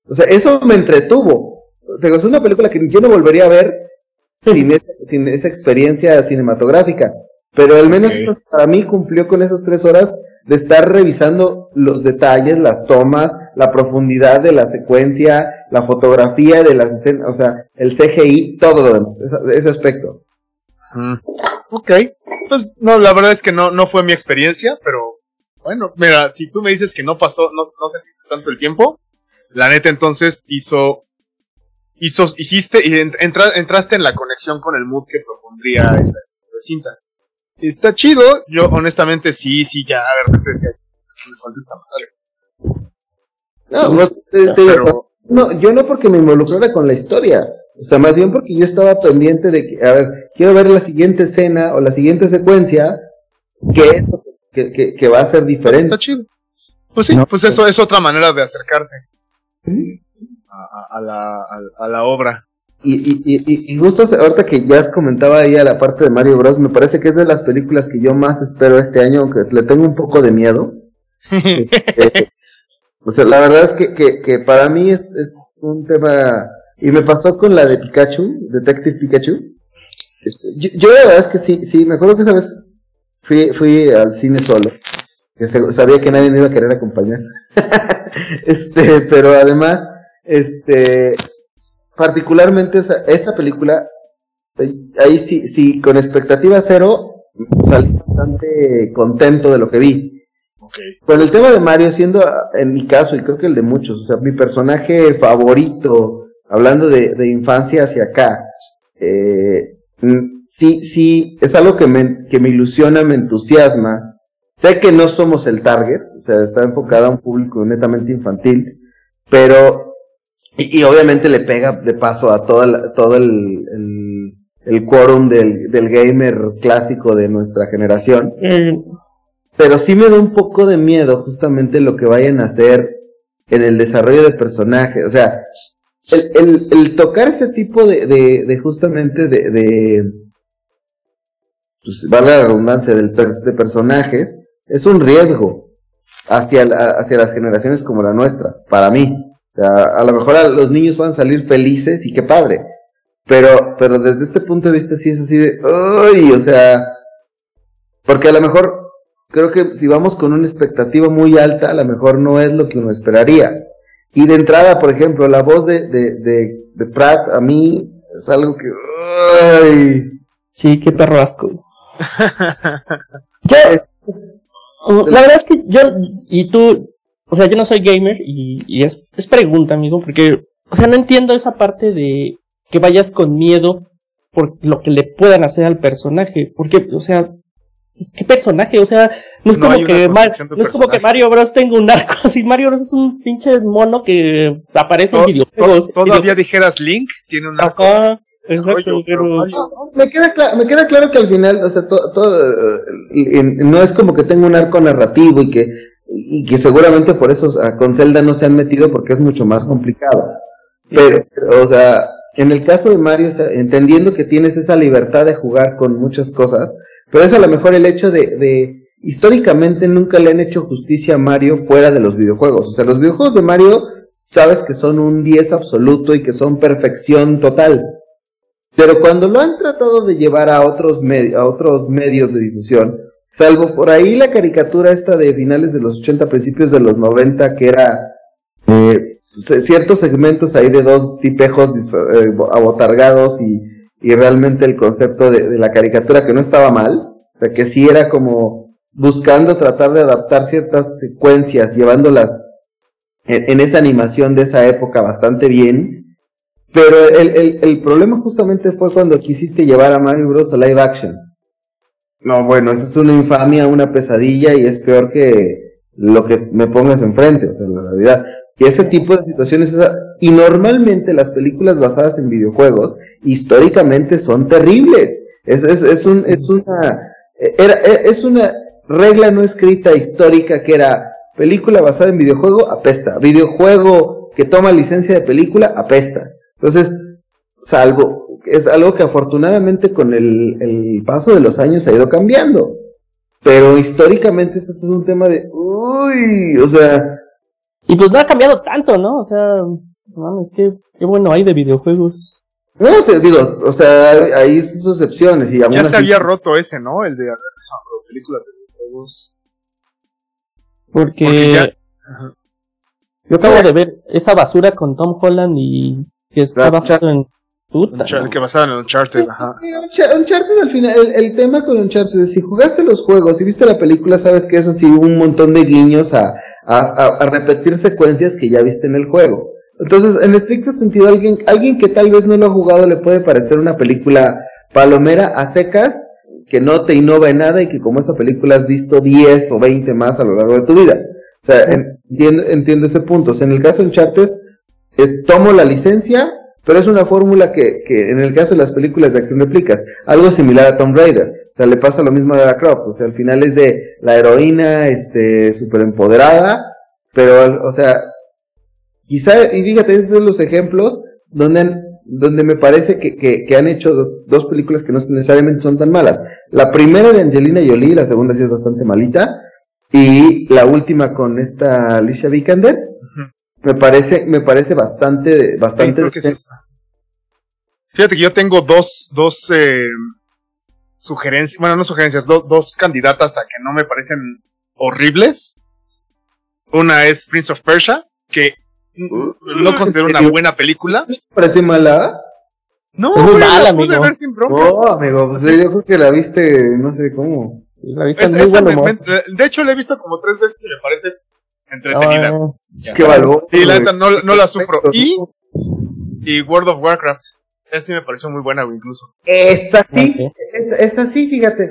O sea, eso me entretuvo. O sea, es una película que yo no volvería a ver sin, esa, sin esa experiencia cinematográfica, pero al menos para mí cumplió con esas tres horas de estar revisando los detalles, las tomas, la profundidad de la secuencia, la fotografía de las escenas, o sea, el CGI, todo lo demás, esa- ese aspecto. Mm. Ok. Pues no, la verdad es que no, no fue mi experiencia, pero bueno, mira, si tú me dices que no pasó, no, no sentiste tanto el tiempo, la neta entonces hizo, hizo, hiciste y en- entra- entraste en la conexión con el mood que propondría esa cinta. Está chido, yo honestamente sí, sí, ya de repente decía, "No me falta esta madre". No, pues, te- te digo, Pero- no, yo no porque me involucrara con la historia, o sea, más bien porque yo estaba pendiente de que, a ver, quiero ver la siguiente escena o la siguiente secuencia, que es lo que, que, que, va a ser diferente. Está chido. Pues sí, pues eso es otra manera de acercarse a, la, a, la obra. Y, y, y, y, justo ahorita que ya has comentaba ahí a la parte de Mario Bros, me parece que es de las películas que yo más espero este año, aunque le tengo un poco de miedo. Este, o sea, la verdad es que, que, para mí es, es, un tema... Y me pasó con la de Pikachu, Detective Pikachu. Yo, yo la verdad es que sí, sí, me acuerdo que esa vez fui, fui al cine solo. Que sabía que nadie me iba a querer acompañar. este, pero además, este, particularmente esa, esa película, ahí sí, sí, con expectativa cero, salí bastante contento de lo que vi. Con el tema de Mario, siendo en mi caso, y creo que el de muchos, o sea, mi personaje favorito, hablando de, de infancia hacia acá, eh, sí, sí, es algo que me, que me ilusiona, me entusiasma. Sé que no somos el target, o sea, está enfocada a un público netamente infantil, pero y, obviamente le pega de paso a toda todo el, el, quórum del, del, gamer clásico de nuestra generación. Pero sí me da un poco de miedo justamente lo que vayan a hacer en el desarrollo de personajes. O sea, el, el, el tocar ese tipo de, de, justamente de, de pues, vale la redundancia, del de personajes, es un riesgo hacia, hacia las generaciones como la nuestra, para mí. O sea, a lo mejor los niños van a salir felices y qué padre. Pero, pero desde este punto de vista sí es así de, uy, o sea, porque a lo mejor creo que si vamos con una expectativa muy alta, a lo mejor no es lo que uno esperaría. Y de entrada, por ejemplo, la voz de, de, de, Pratt a mí es algo que. Sí, qué perro asco. la verdad es que yo y tú o sea, yo no soy gamer y, es, es pregunta, amigo, porque, o sea, no entiendo esa parte de que vayas con miedo por lo que le puedan hacer al personaje, porque, o sea, ¿qué personaje? O sea, no es como que no es como que Mario Bros tenga un arco así, Mario Bros es un pinche mono que aparece en videojuegos. Todavía dijeras Link tiene un arco. me, queda claro, me queda claro que al final, o sea, todo, eh, no es como que tenga un arco narrativo y que y que seguramente por eso con Zelda no se han metido porque es mucho más complicado. Pero, o sea, en el caso de Mario, entendiendo que tienes esa libertad de jugar con muchas cosas, pero es a lo mejor el hecho de, históricamente nunca le han hecho justicia a Mario fuera de los videojuegos. O sea, los videojuegos de Mario sabes que son un 10 absoluto y que son perfección total. Pero cuando lo han tratado de llevar a otros, a otros medios de difusión, Salvo por ahí la caricatura esta de finales de los 80, principios de los 90, que era eh, ciertos segmentos ahí de dos tipejos eh, abotargados y, y, realmente el concepto de, la caricatura que no estaba mal, o sea que sí era como buscando tratar de adaptar ciertas secuencias, llevándolas en, esa animación de esa época bastante bien, pero el, el, el problema justamente fue cuando quisiste llevar a Mario Bros. a live action. No, bueno, eso es una infamia, una pesadilla y es peor que lo que me pongas enfrente, o sea, la realidad. Y ese tipo de situaciones, y normalmente las películas basadas en videojuegos, históricamente son terribles. Es, es, es, un, es una, era, es una regla no escrita histórica que era película basada en videojuego, apesta. Videojuego que toma licencia de película, apesta. Entonces, salvo, es algo que afortunadamente con el, paso de los años ha ido cambiando. Pero históricamente este es un tema de, uy, o sea... Y pues no ha cambiado tanto, ¿no? O sea, mames, qué, qué bueno hay de videojuegos. No sé, digo, o sea, hay sus excepciones y Ya se había roto ese, ¿no? El de películas de videojuegos. Porque, yo acabo de ver esa basura con Tom Holland y que estaba en que basaba en Uncharted, ajá. Uncharted al final, el, tema con Uncharted es si jugaste los juegos y viste la película, sabes que es así un montón de guiños a, a, repetir secuencias que ya viste en el juego. Entonces, en estricto sentido, alguien, alguien que tal vez no lo ha jugado le puede parecer una película palomera a secas, que no te innova en nada y que como esa película has visto 10 o 20 más a lo largo de tu vida. O sea, entiendo, entiendo ese punto. O sea, en el caso de Uncharted, es tomo la licencia, pero es una fórmula que, que en el caso de las películas de acción replicas, algo similar a Tomb Raider, o sea, le pasa lo mismo a Lara Croft, o sea, al final es de la heroína, este, súper empoderada, pero, o sea, quizá, y fíjate, es de los ejemplos donde, donde me parece que, que, que han hecho dos películas que no necesariamente son tan malas. La primera de Angelina Jolie, la segunda sí es bastante malita, y la última con esta Alicia Vikander, me parece, me parece bastante, bastante. Fíjate que yo tengo dos, dos eh, sugerencias, bueno, no sugerencias, dos candidatas a que no me parecen horribles. Una es Prince of Persia, que no considero una buena película. ¿Me parece mala? No, es muy mala, amigo. No, amigo, pues yo creo que la viste, no sé cómo. La viste de hecho, la he visto como tres veces y me parece entretenida. Ah, qué valor. Sí, la neta no, no la sufro. Y, y World of Warcraft. Esa sí me pareció muy buena, incluso. Esa sí, esa, sí, fíjate.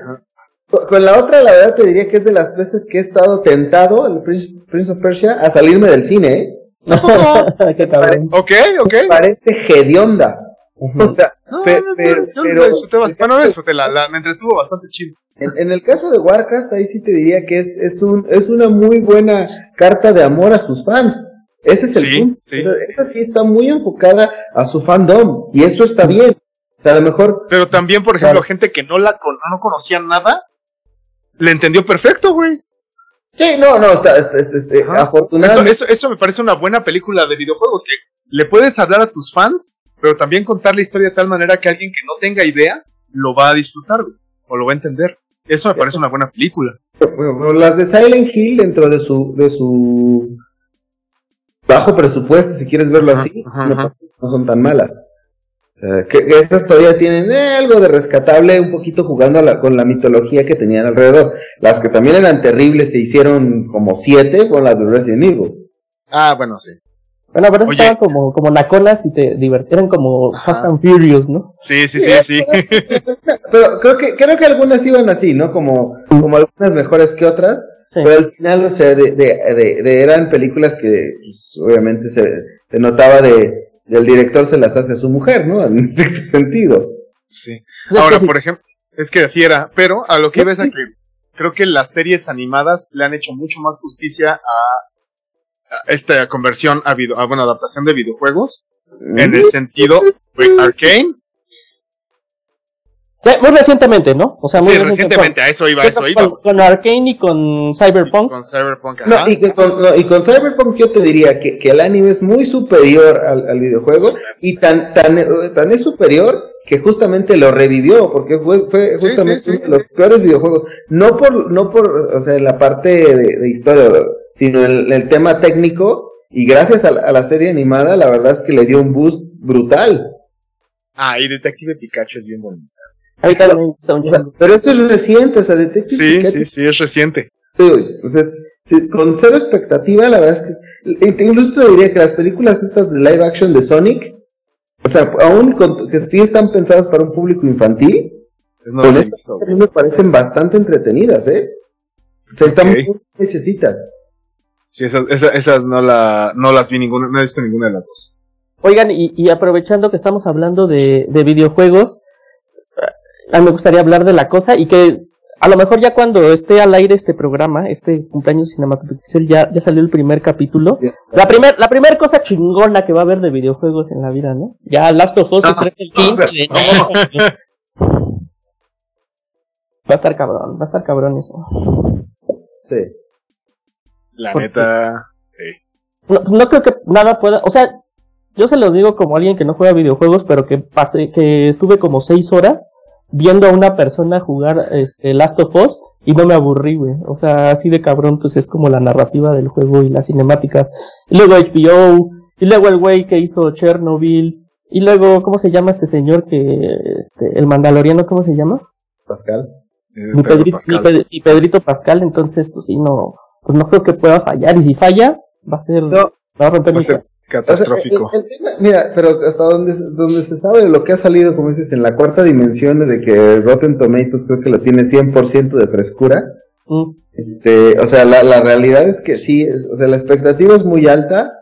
Con la otra, la verdad, te diría que es de las veces que he estado tentado, el Prince, of Persia, a salirme del cine, ¿eh? ¿Qué tal? ok, ok. Parece hedionda. O sea, pero, yo pero, disfruté bastante, bueno, disfruté, la, la, me entretuvo bastante chido. En, el caso de Warcraft, ahí sí te diría que es, es, un, es una muy buena carta de amor a sus fans. Ese es el punto. Esa sí está muy enfocada a su fandom. Y eso está bien. O sea, a lo mejor. Pero también, por ejemplo, gente que no la no conocía nada, le entendió perfecto, güey. Sí, no, no, está, está, afortunadamente. Eso, eso, me parece una buena película de videojuegos, que le puedes hablar a tus fans, pero también contar la historia de tal manera que alguien que no tenga idea lo va a disfrutar, o lo va a entender. Eso me parece una buena película. las de Silent Hill dentro de su, de su bajo presupuesto, si quieres verlo así, no, son tan malas. O sea, que, estas todavía tienen eh, algo de rescatable, un poquito jugando con la mitología que tenían alrededor. Las que también eran terribles, se hicieron como siete con las de Resident Evil. Ah, bueno, sí. Bueno, pero estaban como, como naconas y te divertieran como Fast and Furious, ¿no? Sí, sí, sí, sí. Pero, creo que, creo que algunas iban así, ¿no? Como, como algunas mejores que otras. Pero al final, o sea, de, de, de, eran películas que pues, obviamente se, se notaba de, del director se las hace a su mujer, ¿no? En cierto sentido. Sí. Ahora, por ejemplo, es que así era, pero a lo que ves a que creo que las series animadas le han hecho mucho más justicia a esta conversión a, video, a bueno, adaptación de videojuegos en el sentido de Arcane. Muy recientemente, ¿no? O sea, muy sí, recientemente, a eso iba, a eso iba. Con, Arcane y con Cyberpunk. con Cyberpunk, no, y, con, no, y, con, Cyberpunk yo te diría que, que el anime es muy superior al, al videojuego y tan, tan, tan es superior que justamente lo revivió, porque fue, fue justamente uno de los peores videojuegos, no por, no por, o sea, la parte de, de historia, sino el, el, tema técnico, y gracias a la, serie animada, la verdad es que le dio un boost brutal. Ah, y Detective Pikachu es bien bonito. Pero eso es reciente, o sea, Detective sí, Pikachu. Sí, sí, es reciente. Entonces, con cero expectativa, la verdad es que, incluso te diría que las películas estas de live action de Sonic, o sea, aún que sí están pensadas para un público infantil, no con estas a mí me parecen bastante entretenidas, ¿eh? O sea, están muy hechecitas. Sí, esas, esas, no, la, no las vi ninguna, no he visto ninguna de las dos. Oigan, y, y aprovechando que estamos hablando de, de videojuegos, a mí me gustaría hablar de la cosa y que a lo mejor ya cuando esté al aire este programa, este cumpleaños cinematográfico, ya, ya salió el primer capítulo. La primer, la primera cosa chingona que va a haber de videojuegos en la vida, ¿no? Ya Last of Us ah, el 15 Va a estar cabrón, va a estar cabrón eso. Sí. La neta, sí. No, no creo que nada pueda, o sea, yo se los digo como alguien que no juega videojuegos, pero que pasé, que estuve como seis horas viendo a una persona jugar este Last of Us y no me aburrí, güey. O sea, así de cabrón, pues es como la narrativa del juego y las cinemáticas. Y luego HBO, y luego el güey que hizo Chernobyl, y luego, ¿cómo se llama este señor que, este, el mandaloriano, ¿cómo se llama? Pascal. Mi, Pedrito, Pedrito Pascal, entonces, pues sí, no, pues no creo que pueda fallar, y si falla, va a ser, va a romper catastrófico. mira, pero hasta donde, donde se sabe lo que ha salido, como dices, en la cuarta dimensión de que Rotten Tomatoes creo que lo tiene 100% de frescura. Mm. Este, o sea, la, la realidad es que sí, o sea, la expectativa es muy alta,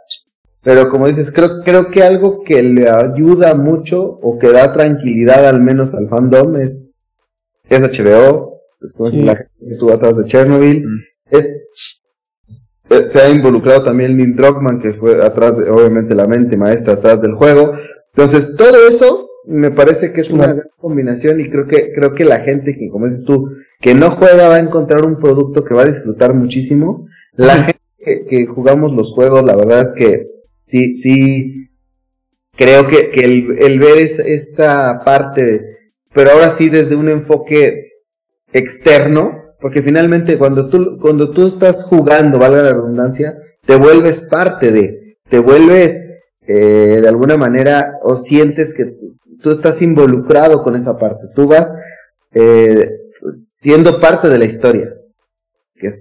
Pero como dices, creo, creo que algo que le ayuda mucho o que da tranquilidad al menos al fandom es, es HBO, después Sí. la gente que estuvo atrás de Chernobyl, Mm. es, se ha involucrado también Neil Druckmann, que fue atrás, de, obviamente la mente maestra atrás del juego. Entonces, todo eso me parece que es una gran combinación y creo que, creo que la gente que, como dices tú, que no juega va a encontrar un producto que va a disfrutar muchísimo. La gente que, que jugamos los juegos, la verdad es que sí, sí, creo que, que el, el ver es- esta parte, pero ahora sí desde un enfoque externo, porque finalmente cuando tú, cuando tú estás jugando, valga la redundancia, te vuelves parte de, te vuelves eh, de alguna manera o sientes que tú, tú estás involucrado con esa parte, tú vas eh, siendo parte de la historia, que es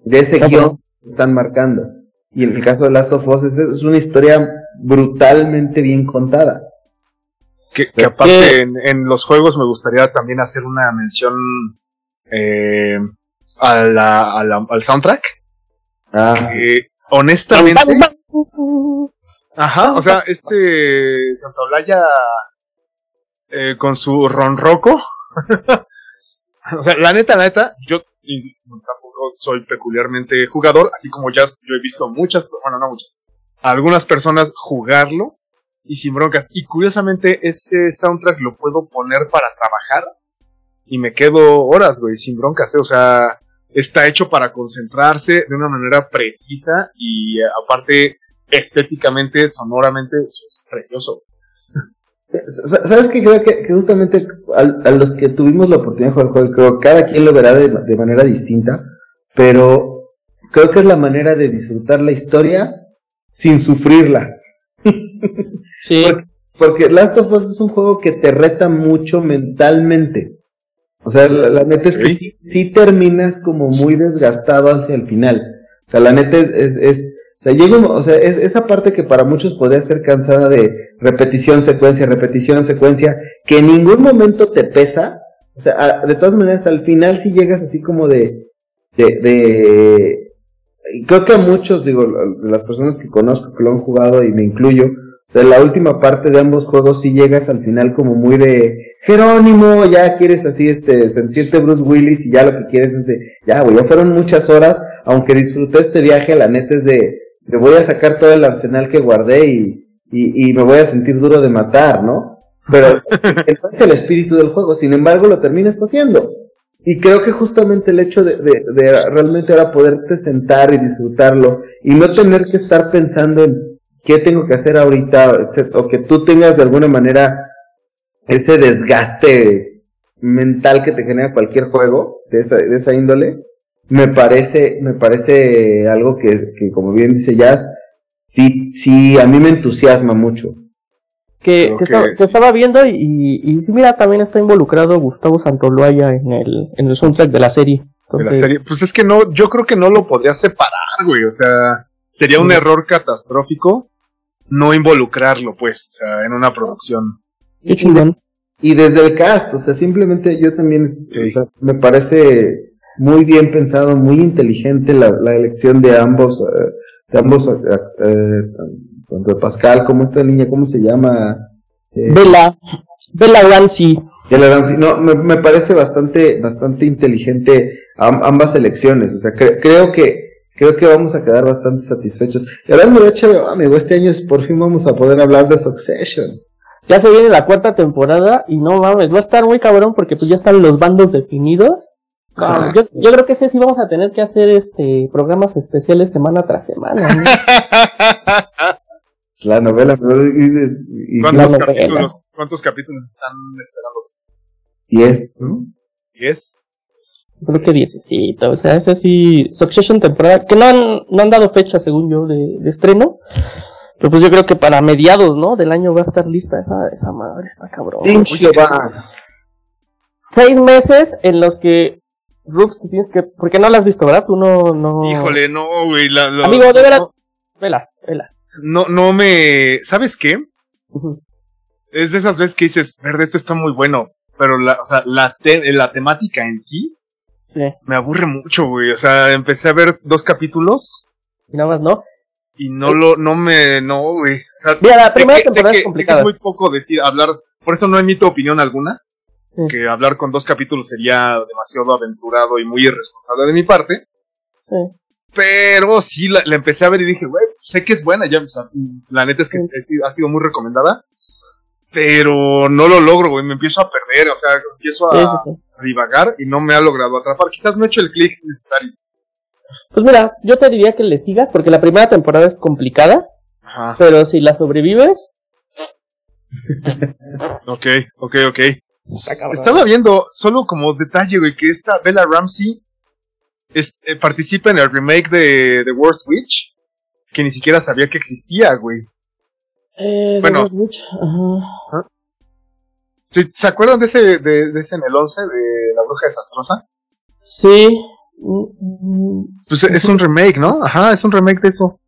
de ese guion que están marcando. Y en el caso de Last of Us es, es una historia brutalmente bien contada. Que, que aparte en, en los juegos me gustaría también hacer una mención eh, a la- a la- al soundtrack. Ah, Que honestamente, ajá, o sea, este Santaolalla eh, con su ronroco. o sea, la neta, la neta, yo tampoco soy peculiarmente jugador, así como ya yo he visto muchas, bueno, no muchas, algunas personas jugarlo y sin broncas. Y curiosamente ese soundtrack lo puedo poner para trabajar y me quedo horas, güey, sin broncas, ¿eh? o sea, está hecho para concentrarse de una manera precisa y eh, aparte estéticamente, sonoramente, eso es precioso. ¿Sabes qué? Creo que, que justamente a, a los que tuvimos la oportunidad de jugar el juego, creo que cada quien lo verá de, de manera distinta, pero creo que es la manera de disfrutar la historia sin sufrirla. Sí, Porque, porque Last of Us es un juego que te reta mucho mentalmente. O sea, la, la neta es que sí, sí terminas como muy desgastado hacia el final. O sea, la neta es, es, es- o sea, llega o sea, es esa parte que para muchos podría ser cansada de repetición, secuencia, repetición, secuencia, que en ningún momento te pesa. O sea, a- de todas maneras, al final sí llegas así como de, de, de, y creo que a muchos, digo, las personas que conozco que lo han jugado y me incluyo, o sea, la última parte de ambos juegos sí llegas al final como muy de Jerónimo, ya quieres así este sentirte Bruce Willis y ya lo que quieres es de, ya güey, ya fueron muchas horas, aunque disfruté este viaje, la neta es de, de voy a sacar todo el arsenal que guardé y, y, y me voy a sentir duro de matar, ¿no? Pero no es el espíritu del juego, sin embargo lo terminas haciendo. Y creo que justamente el hecho de, de, de realmente ahora poderte sentar y disfrutarlo y no tener que estar pensando en qué tengo que hacer ahorita, etc., o que tú tengas de alguna manera ese desgaste mental que te genera cualquier juego de esa, de esa índole, me parece, me parece algo que, que como bien dice Jazz, sí, sí, a mí me entusiasma mucho. que, que que estaba, sí. que estaba viendo y, y mira, también está involucrado Gustavo Santoloaya en el, en el soundtrack de la serie. de la serie. Pues es que no, yo creo que no lo podría separar, güey. O sea, sería un error catastrófico no involucrarlo, pues, o sea, en una producción. Y desde el cast, o sea, simplemente yo también, o sea, me parece muy bien pensado, muy inteligente la, la elección de ambos, eh, de ambos, eh, eh, tanto de Pascal como esta niña, ¿cómo se llama? Eh, Bella, Bella Ramsey. Bella Ramsey. No, me, me parece bastante, bastante inteligente am- ambas elecciones, o sea, cre- creo que, creo que vamos a quedar bastante satisfechos. Y hablando de HBO, amigo, este año es- por fin vamos a poder hablar de Succession. Ya se viene la cuarta temporada y no mames, va a estar muy cabrón porque pues ya están los bandos definidos. Yo, yo creo que ese sí vamos a tener que hacer este programas especiales semana tras semana. ¿no? La novela, pero y, y- ¿Cuántos la novela. capítulos, ¿Cuántos capítulos están esperando? y es, ¿no? ¿Diez? Creo que 10, o sea, ese sí, Succession temporada, que no han, no han dado fecha según yo de, de estreno, pero pues yo creo que para mediados, ¿no? Del año va a estar lista esa, esa madre, está cabrón. Oye. Seis meses en los que, Rux, te tienes que, porque no la has visto, ¿verdad? Tú no, no. Híjole, no, güey. la- la- Amigo, de veras, no, vela, vela. no, no me. ¿Sabes qué? Es de esas veces que dices, verde, esto está muy bueno. Pero la, o sea, la, te- la temática en sí Sí, me aburre mucho, güey. O sea, empecé a ver dos capítulos y nada más, ¿no? Y no lo, no me, no, güey. O sea, Mira, la sé primera que- sé temporada que- es sé que es muy poco decir, hablar, por eso no emito opinión alguna, Sí. que hablar con dos capítulos sería demasiado aventurado y muy irresponsable de mi parte, Sí. pero sí la, la empecé a ver y dije, güey, sé que es buena, ya, o sea, la neta es que Sí. es- ha sido muy recomendada, pero no lo logro, güey, me empiezo a perder, o sea, empiezo a divagar y no me ha logrado atrapar, quizás no he hecho el clic necesario. Pues mira, yo te diría que le sigas porque la primera temporada es complicada, Ajá, pero si la sobrevives, ok, ok, ok. Estaba viendo, solo como detalle, güey, que esta Bella Ramsey es- eh, participa en el remake de The Worst Witch, que ni siquiera sabía que existía, güey. Eh, Bueno. The Worst Witch, ajá. ¿Se, se acuerdan de ese, de, de ese en el 11, de La Bruja Desastrosa? Sí. Pues es un remake, ¿no? Ajá, es un remake de eso.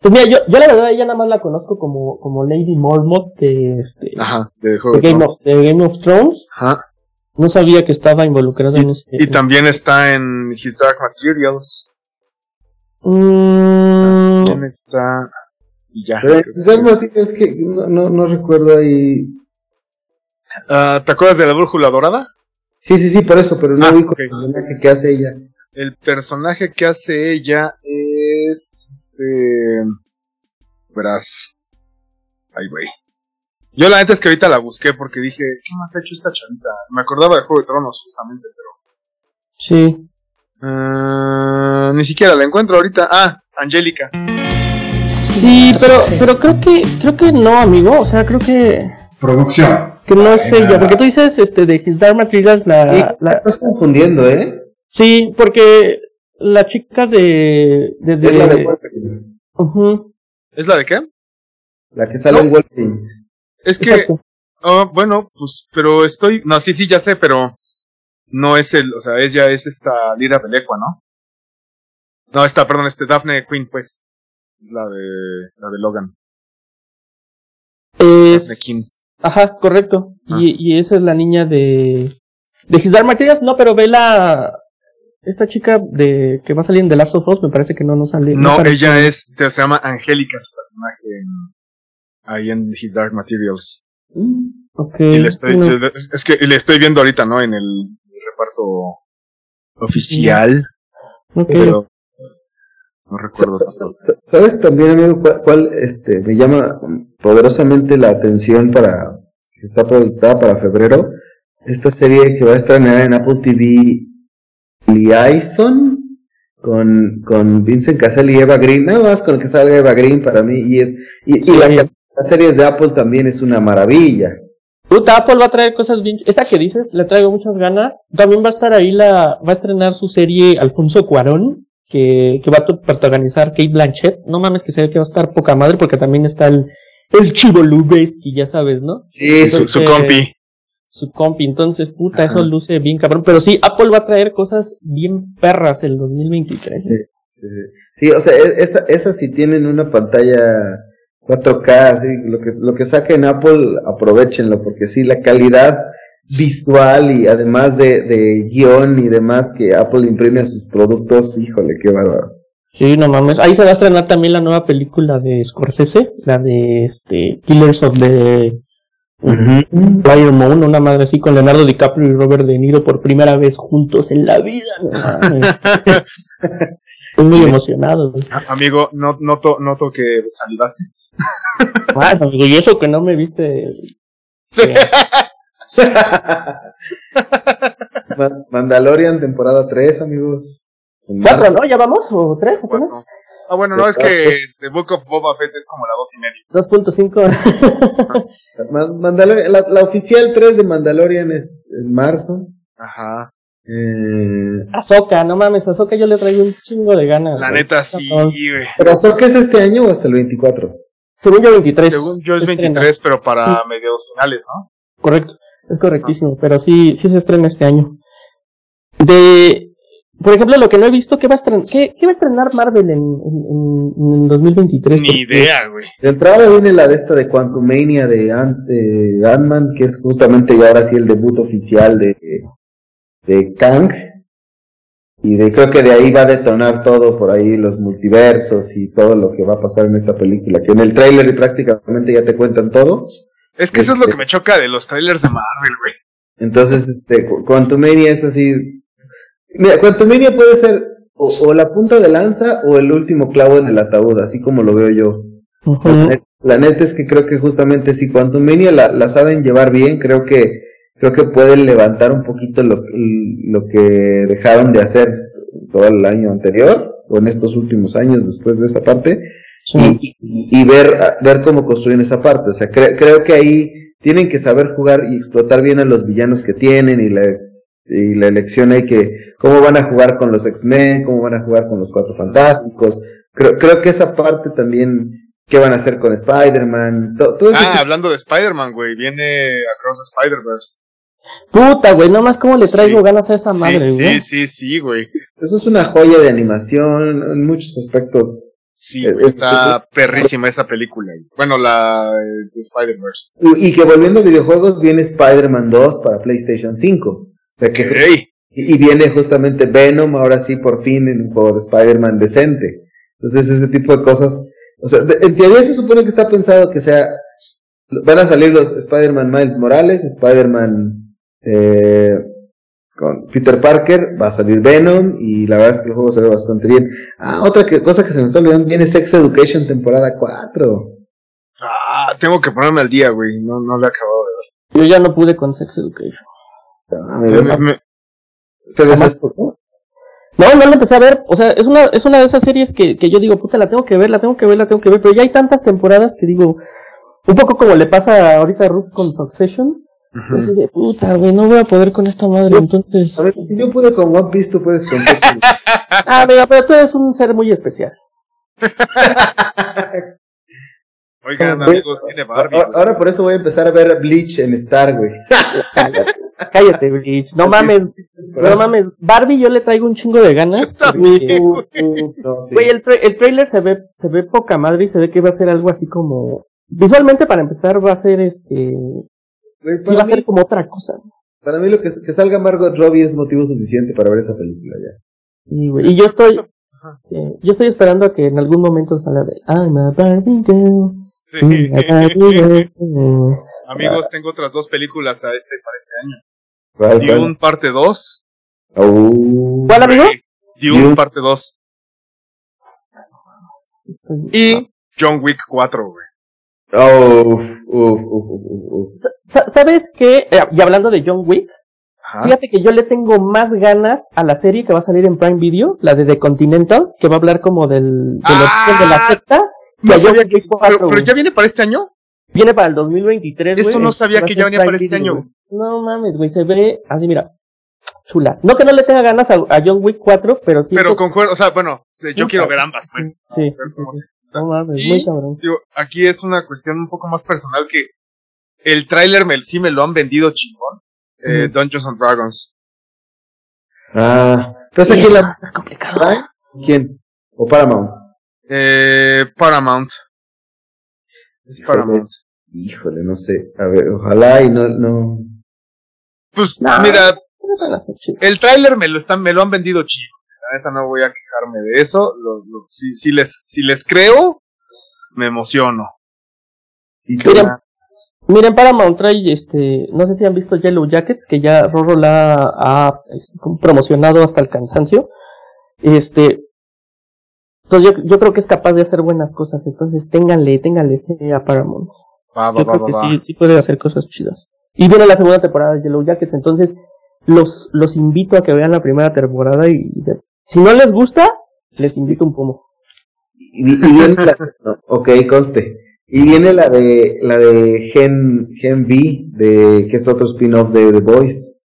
Pues mira, yo, yo la verdad ella nada más la conozco como, como Lady Mormont de, este, Ajá, de Juego de, de Game of, de Game of Thrones. Ajá. No sabía que estaba involucrada en ese. Y también está en His Dark Materials. Mm, También está... Y ya. Pero creo que no, no, no recuerdo ahí. Ah, ¿Te acuerdas de la Brújula Dorada? Sí, sí, sí, por eso, pero no Ah, ubico ok. el personaje que hace ella. El personaje que hace ella es. Este. Verás. Ay, güey. Yo la neta es que ahorita la busqué porque dije, ¿qué más ha hecho esta chavita? Me acordaba de Juego de Tronos, justamente, pero. sí. ah, ni siquiera la encuentro ahorita. Ah, Angélica. Sí, pero, pero creo que, creo que no, amigo. O sea, creo que, Producción. que no es ella. Porque tú dices, este, de His Dark Materials, la, Sí, la- estás confundiendo, ¿eh? Sí, porque la chica de, de, de- Es la de Wolverine. ¿Es la de qué? La que sale No. en Wolverine. Es que. ah, bueno, pues, pero estoy. No, sí, sí, ya sé, pero. No es el. O sea, ella es esta Lira Belecua, ¿no? No, esta, perdón, este Daphne Queen, pues. Es la de. La de Logan. Es- Daphne King. Ajá, correcto. Ah. Y, y esa es la niña de. De His Dark Materials. No, pero ve la. Esta chica de que va a salir en The Last of Us, me parece que no, no sale. No, sale. ella es, se llama Angélica, su personaje en- ahí en His Dark Materials. Ok. Y le estoy, no. es, es que le estoy viendo ahorita, ¿no? En el, el reparto oficial, Ok. pero no recuerdo. Sa- sa- sa- ¿Sabes también, amigo, cuál, cuál, este, me llama poderosamente la atención para, que está proyectada para febrero? Esta serie que va a estrenar en Apple TV, Liaison, con, con Vincent Cassel y Eva Green, nada más con que salga Eva Green para mí, y es, y, y Sí. la, las series de Apple también es una maravilla. Puta, Apple va a traer cosas bien. Esa que dices, le traigo muchas ganas. También va a estar ahí la. Va a estrenar su serie Alfonso Cuarón, que, que va a protagonizar Kate Blanchett. No mames, que se ve que va a estar poca madre, porque también está el. El Chivo Lubeski, ya sabes, ¿no? Sí, su, compi. Su compi. Entonces, puta, Ajá. eso luce bien cabrón. Pero sí, Apple va a traer cosas bien perras el 2023. Sí, sí. Sí, o sea, e- esa, esas sí tienen una pantalla 4K, así, lo que, lo que saquen Apple, aprovechenlo, porque sí, la calidad visual y además de, de guion y demás que Apple imprime a sus productos, híjole, qué bárbaro. Sí, no mames. Ahí se va a estrenar también la nueva película de Scorsese, la de este Killers of the Fire Moon, una madre así con Leonardo DiCaprio y Robert De Niro por primera vez juntos en la vida. No. Estoy muy emocionado. güey. Amigo, no, noto, noto que salivaste. Bueno, amigo, y eso que no me viste. Sí. Ma- Mandalorian temporada 3, amigos. ¿Cuatro, no? ¿Ya vamos? ¿O tres? apenas? Ah, bueno, no, es que este, Book of Boba Fett es como la dos y media. 2.5. Ma- Mandalorian- la, la oficial 3 de Mandalorian es en marzo. Ajá. Eh, Azoka, no mames, Azoka yo le traigo un chingo de ganas. La neta sí, güey. ¿Pero qué es este año o hasta el 24? Según yo 23. Según yo es estrena. 23, pero para mediados finales, ¿no? Correcto, es correctísimo, pero sí, sí se estrena este año. De, por ejemplo, lo que no he visto, ¿qué va a estrenar, qué, qué va a estrenar Marvel en, en, en, en 2023? Ni idea, güey. De entrada viene la de esta de Quantumania de Ant- de Ant-Man, que es justamente y ahora sí el debut oficial de, de Kang. Y de, creo que de ahí va a detonar todo por ahí, los multiversos y todo lo que va a pasar en esta película. Que en el tráiler prácticamente ya te cuentan todo. Es que eso es lo Este- que me choca de los trailers de Marvel, güey. Entonces, este, Qu- Quantumania es así. Mira, Quantumania puede ser o, o la punta de lanza o el último clavo en el ataúd, así como lo veo yo. La, net- la neta es que creo que justamente si Quantumania la, la saben llevar bien, creo que creo que pueden levantar un poquito lo, lo que dejaron de hacer todo el año anterior o en estos últimos años después de esta parte Sí. y- y ver, ver cómo construyen esa parte. O sea, cre- creo que ahí tienen que saber jugar y explotar bien a los villanos que tienen y la, y la elección hay que, cómo van a jugar con los X-Men, cómo van a jugar con los Cuatro Fantásticos. Creo, creo que esa parte también, qué van a hacer con Spider-Man, to- todo ese Ah, hablando de Spider-Man, güey, viene Across the Spider-Verse. Puta, güey, nomás cómo le traigo Sí. ganas a esa madre, sí, güey. sí, sí, sí, güey. eso es una joya de animación en muchos aspectos. Sí, güey, es- está perrísima esa película. Bueno, la eh, de Spider-Verse. Y, y que volviendo a videojuegos, viene Spider-Man 2 para PlayStation 5. O sea que Ey, Y y viene justamente Venom, ahora sí, por fin, en un juego de Spider-Man decente. Entonces, ese tipo de cosas. O sea, de- en teoría se supone que está pensado que sea. Van a salir los Spider-Man Miles Morales, Spider-Man eh, con Peter Parker, va a salir Venom, y la verdad es que el juego se ve bastante bien. Ah, otra que, cosa que se me está olvidando, viene Sex Education temporada 4. ah, tengo que ponerme al día, güey. No, no lo he acabado de Yo ya no pude con Sex Education. Ah, me ver. ves- Me- me- te. No, no la empecé a ver. O sea, es una, es una de esas series que, que yo digo, puta, la tengo que ver, la tengo que ver, la tengo que ver. Pero ya hay tantas temporadas que digo, un poco como le pasa ahorita a Ruth con Succession. Así de, puta, güey, no voy a poder con esta madre. Pues, Entonces. A ver, si yo pude con One Piece, tú puedes con. Ah, mira, pero tú eres un ser muy especial. Oigan, amigos, viene Barbie. Ahora, ahora por eso voy a empezar a ver Bleach en Star, güey. Cállate, Bleach. No mames, no mames. Barbie yo le traigo un chingo de ganas. También, Uf, uf, no, sí. Güey, el, tra- el trailer se ve, se ve poca madre y se ve que va a ser algo así como. Visualmente, para empezar, va a ser este. Güey, Sí, va a mí, ser como otra cosa. para mí lo que, que salga Margot Robbie es motivo suficiente para ver esa película ya. Y, güey, y yo estoy. Eh, yo estoy esperando a que en algún momento salga de I'm a Barbie girl. Sí. Barbie girl. Amigos, tengo otras dos películas a este para este año. Dune parte 2. Oh. ¿Cuál, amigo? Dune parte 2. Estoy- Y John Wick 4, güey. Oh, uf, uf, uf, uf, uf. Sa- sa- ¿Sabes qué? Eh, y hablando de John Wick, Ajá. fíjate que yo le tengo más ganas a la serie que va a salir en Prime Video, la de The Continental, que va a hablar como del, del Ah, origen de la secta. No sabía que, 4, pero, pero ya viene para este año. Viene para el 2023, güey. Eso no sabía que ya venía para este año. güey. No mames, güey, se ve así, mira. Chula. No que no le tenga ganas a, a John Wick 4, pero sí. Pero concuerdo, o sea, bueno, sí, yo quiero ver ambas, pues. sí, ver sí, sí. No mames, Y- muy cabrón. Digo, aquí es una cuestión un poco más personal que el tráiler me, sí me lo han vendido chingón. Eh, Ujú. Dungeons and Dragons. Ah, pues aquí la. es complicado. ¿Quién? ¿O Paramount? Eh, Paramount. Es Híjole. Paramount. Híjole, no sé. A ver, ojalá y no, no. Pues No. mira, el tráiler me lo están, me lo han vendido chido. La neta no voy a quejarme de eso. Lo, lo- si, si les, si les creo, me emociono. Y Miren, miren, Paramount trae, este, no sé si han visto Yellow Jackets, que ya Roro la ha este, como promocionado hasta el cansancio. Este, entonces yo, yo creo que es capaz de hacer buenas cosas, entonces ténganle, ténganle fe a Paramount. Va, va, Yo va, creo va, que va. sí, sí puede hacer cosas chidas. Y viene la segunda temporada de Yellow Jackets, entonces los, los invito a que vean la primera temporada y si no les gusta, les invito un pomo. Y, y viene la, no, ok, conste. Y viene la de la de Gen, Gen V, de, que es otro spin-off de The Boys.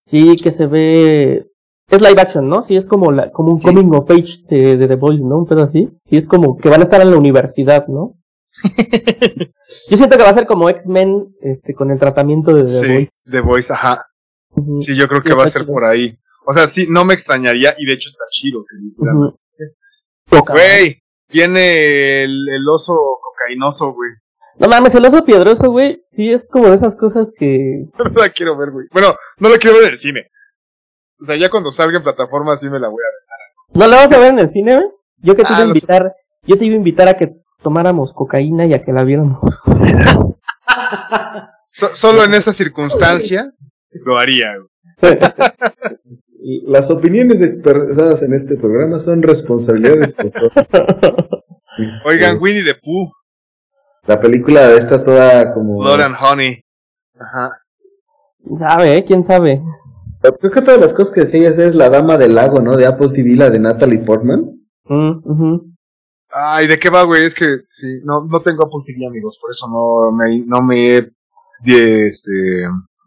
Sí, que se ve. Es live action, ¿no? Sí, es como, la, como un Sí. coming of age de, de The Boys, ¿no? Un pedo así. Sí, es como que van a estar en la universidad, ¿no? Yo siento que va a ser como X-Men este, con el tratamiento de The Sí, Boys. The Voice, ajá. Sí, yo creo que Sí, va a ser chido. por ahí. O sea, sí, no me extrañaría, y de hecho está chido que lo hicieran. Güey, viene el, el oso cocainoso, güey. No mames, el oso piedroso, güey. Sí, es como de esas cosas que. No la quiero ver, güey. Bueno, no la quiero ver en el cine. O sea, ya cuando salga en plataforma sí me la voy a ver. ¿No la vas a ver en el cine, güey? Yo que te Ah, iba a sé. invitar, yo te iba a invitar a que tomáramos cocaína y a que la viéramos. So- solo en esa circunstancia lo haría. güey. Las opiniones expresadas en este programa son responsabilidades. Este, Oigan, Winnie the Pooh, La película está toda como. Blood and Honey. Ajá. ¿Quién sabe, eh? ¿Quién sabe? Creo que todas las cosas que decías es La Dama del Lago, ¿no? De Apple TV, la de Natalie Portman. Mm. Ay, ¿de qué va, güey? Es que sí, no, no tengo Apple TV, amigos, por eso no me, no me he de- este,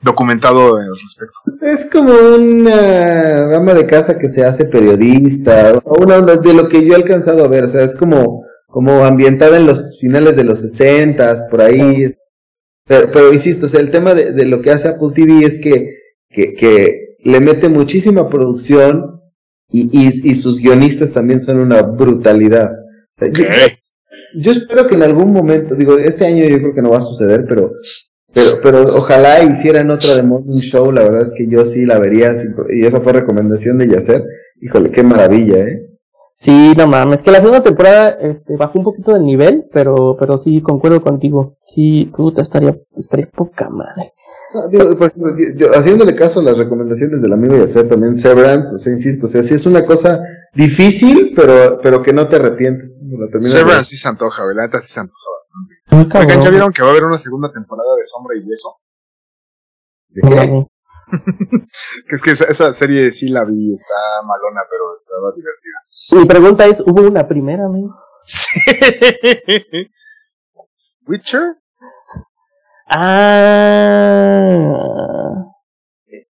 documentado al respecto. Es como una dama de casa que se hace periodista, o una onda de lo que yo he alcanzado a ver, o sea, es como, como ambientada en los finales de los sesentas, por ahí. pero, pero insisto, o sea, el tema de, de lo que hace Apple TV es que, que, que le mete muchísima producción y, y, y sus guionistas también son una brutalidad. O sea, yo- espero que en algún momento, digo, este año yo creo que no va a suceder, pero, pero, pero ojalá hicieran otra de Morning Show, la verdad es que yo sí la vería, sin y esa fue recomendación de Yacer. Híjole, qué maravilla, ¿eh? Sí, no mames, que la segunda temporada este, bajó un poquito de nivel, pero, pero sí, concuerdo contigo. Sí, puta, estaría, estaría poca madre. No, digo, por ejemplo, yo- yo- haciéndole caso a las recomendaciones del amigo Yacer también, Severance, o sea, insisto, o sea, sí es una cosa difícil, pero, pero que no te arrepientes. de. Severance sí se antoja, neta sí se antoja bastante. Oigan. ¿ya vieron que va a haber una segunda temporada de Sombra y Hueso? ¿De qué? Que es que esa, esa serie sí la vi, está malona, pero estaba divertida. Mi pregunta es, ¿hubo una primera, amigo? Sí. ¿Witcher? Ah.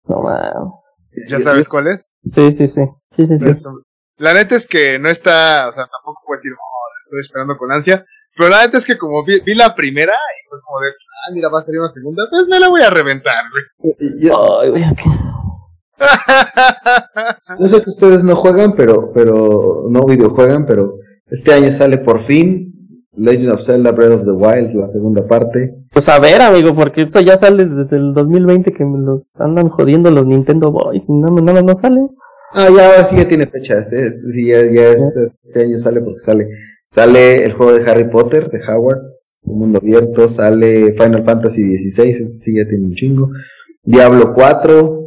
No mames. ¿Ya sabes cuál es? Sí, sí, sí. Sí, sí, sí. La neta es que no está, o sea, tampoco puedo decir, oh, estoy esperando con ansia. Pero la neta es que como vi, vi la primera y fue como de, ah, mira, va a salir una segunda, pues me la voy a reventar, güey. Y- yo- Ay, güey, es que- Yo sé que ustedes no juegan, pero, pero, no videojuegan, pero este año sale por fin Legend of Zelda Breath of the Wild, la segunda parte. Pues a ver, amigo, porque esto ya sale desde el 2020 que me los andan jodiendo los Nintendo Boys y no, no, no sale. Ah, ya ahora sí ya tiene fecha, este, es- sí, ya, ya este, este año sale porque sale. Sale el juego de Harry Potter, de Hogwarts, de mundo abierto, sale Final Fantasy XVI, ese sí ya tiene un chingo. Diablo 4,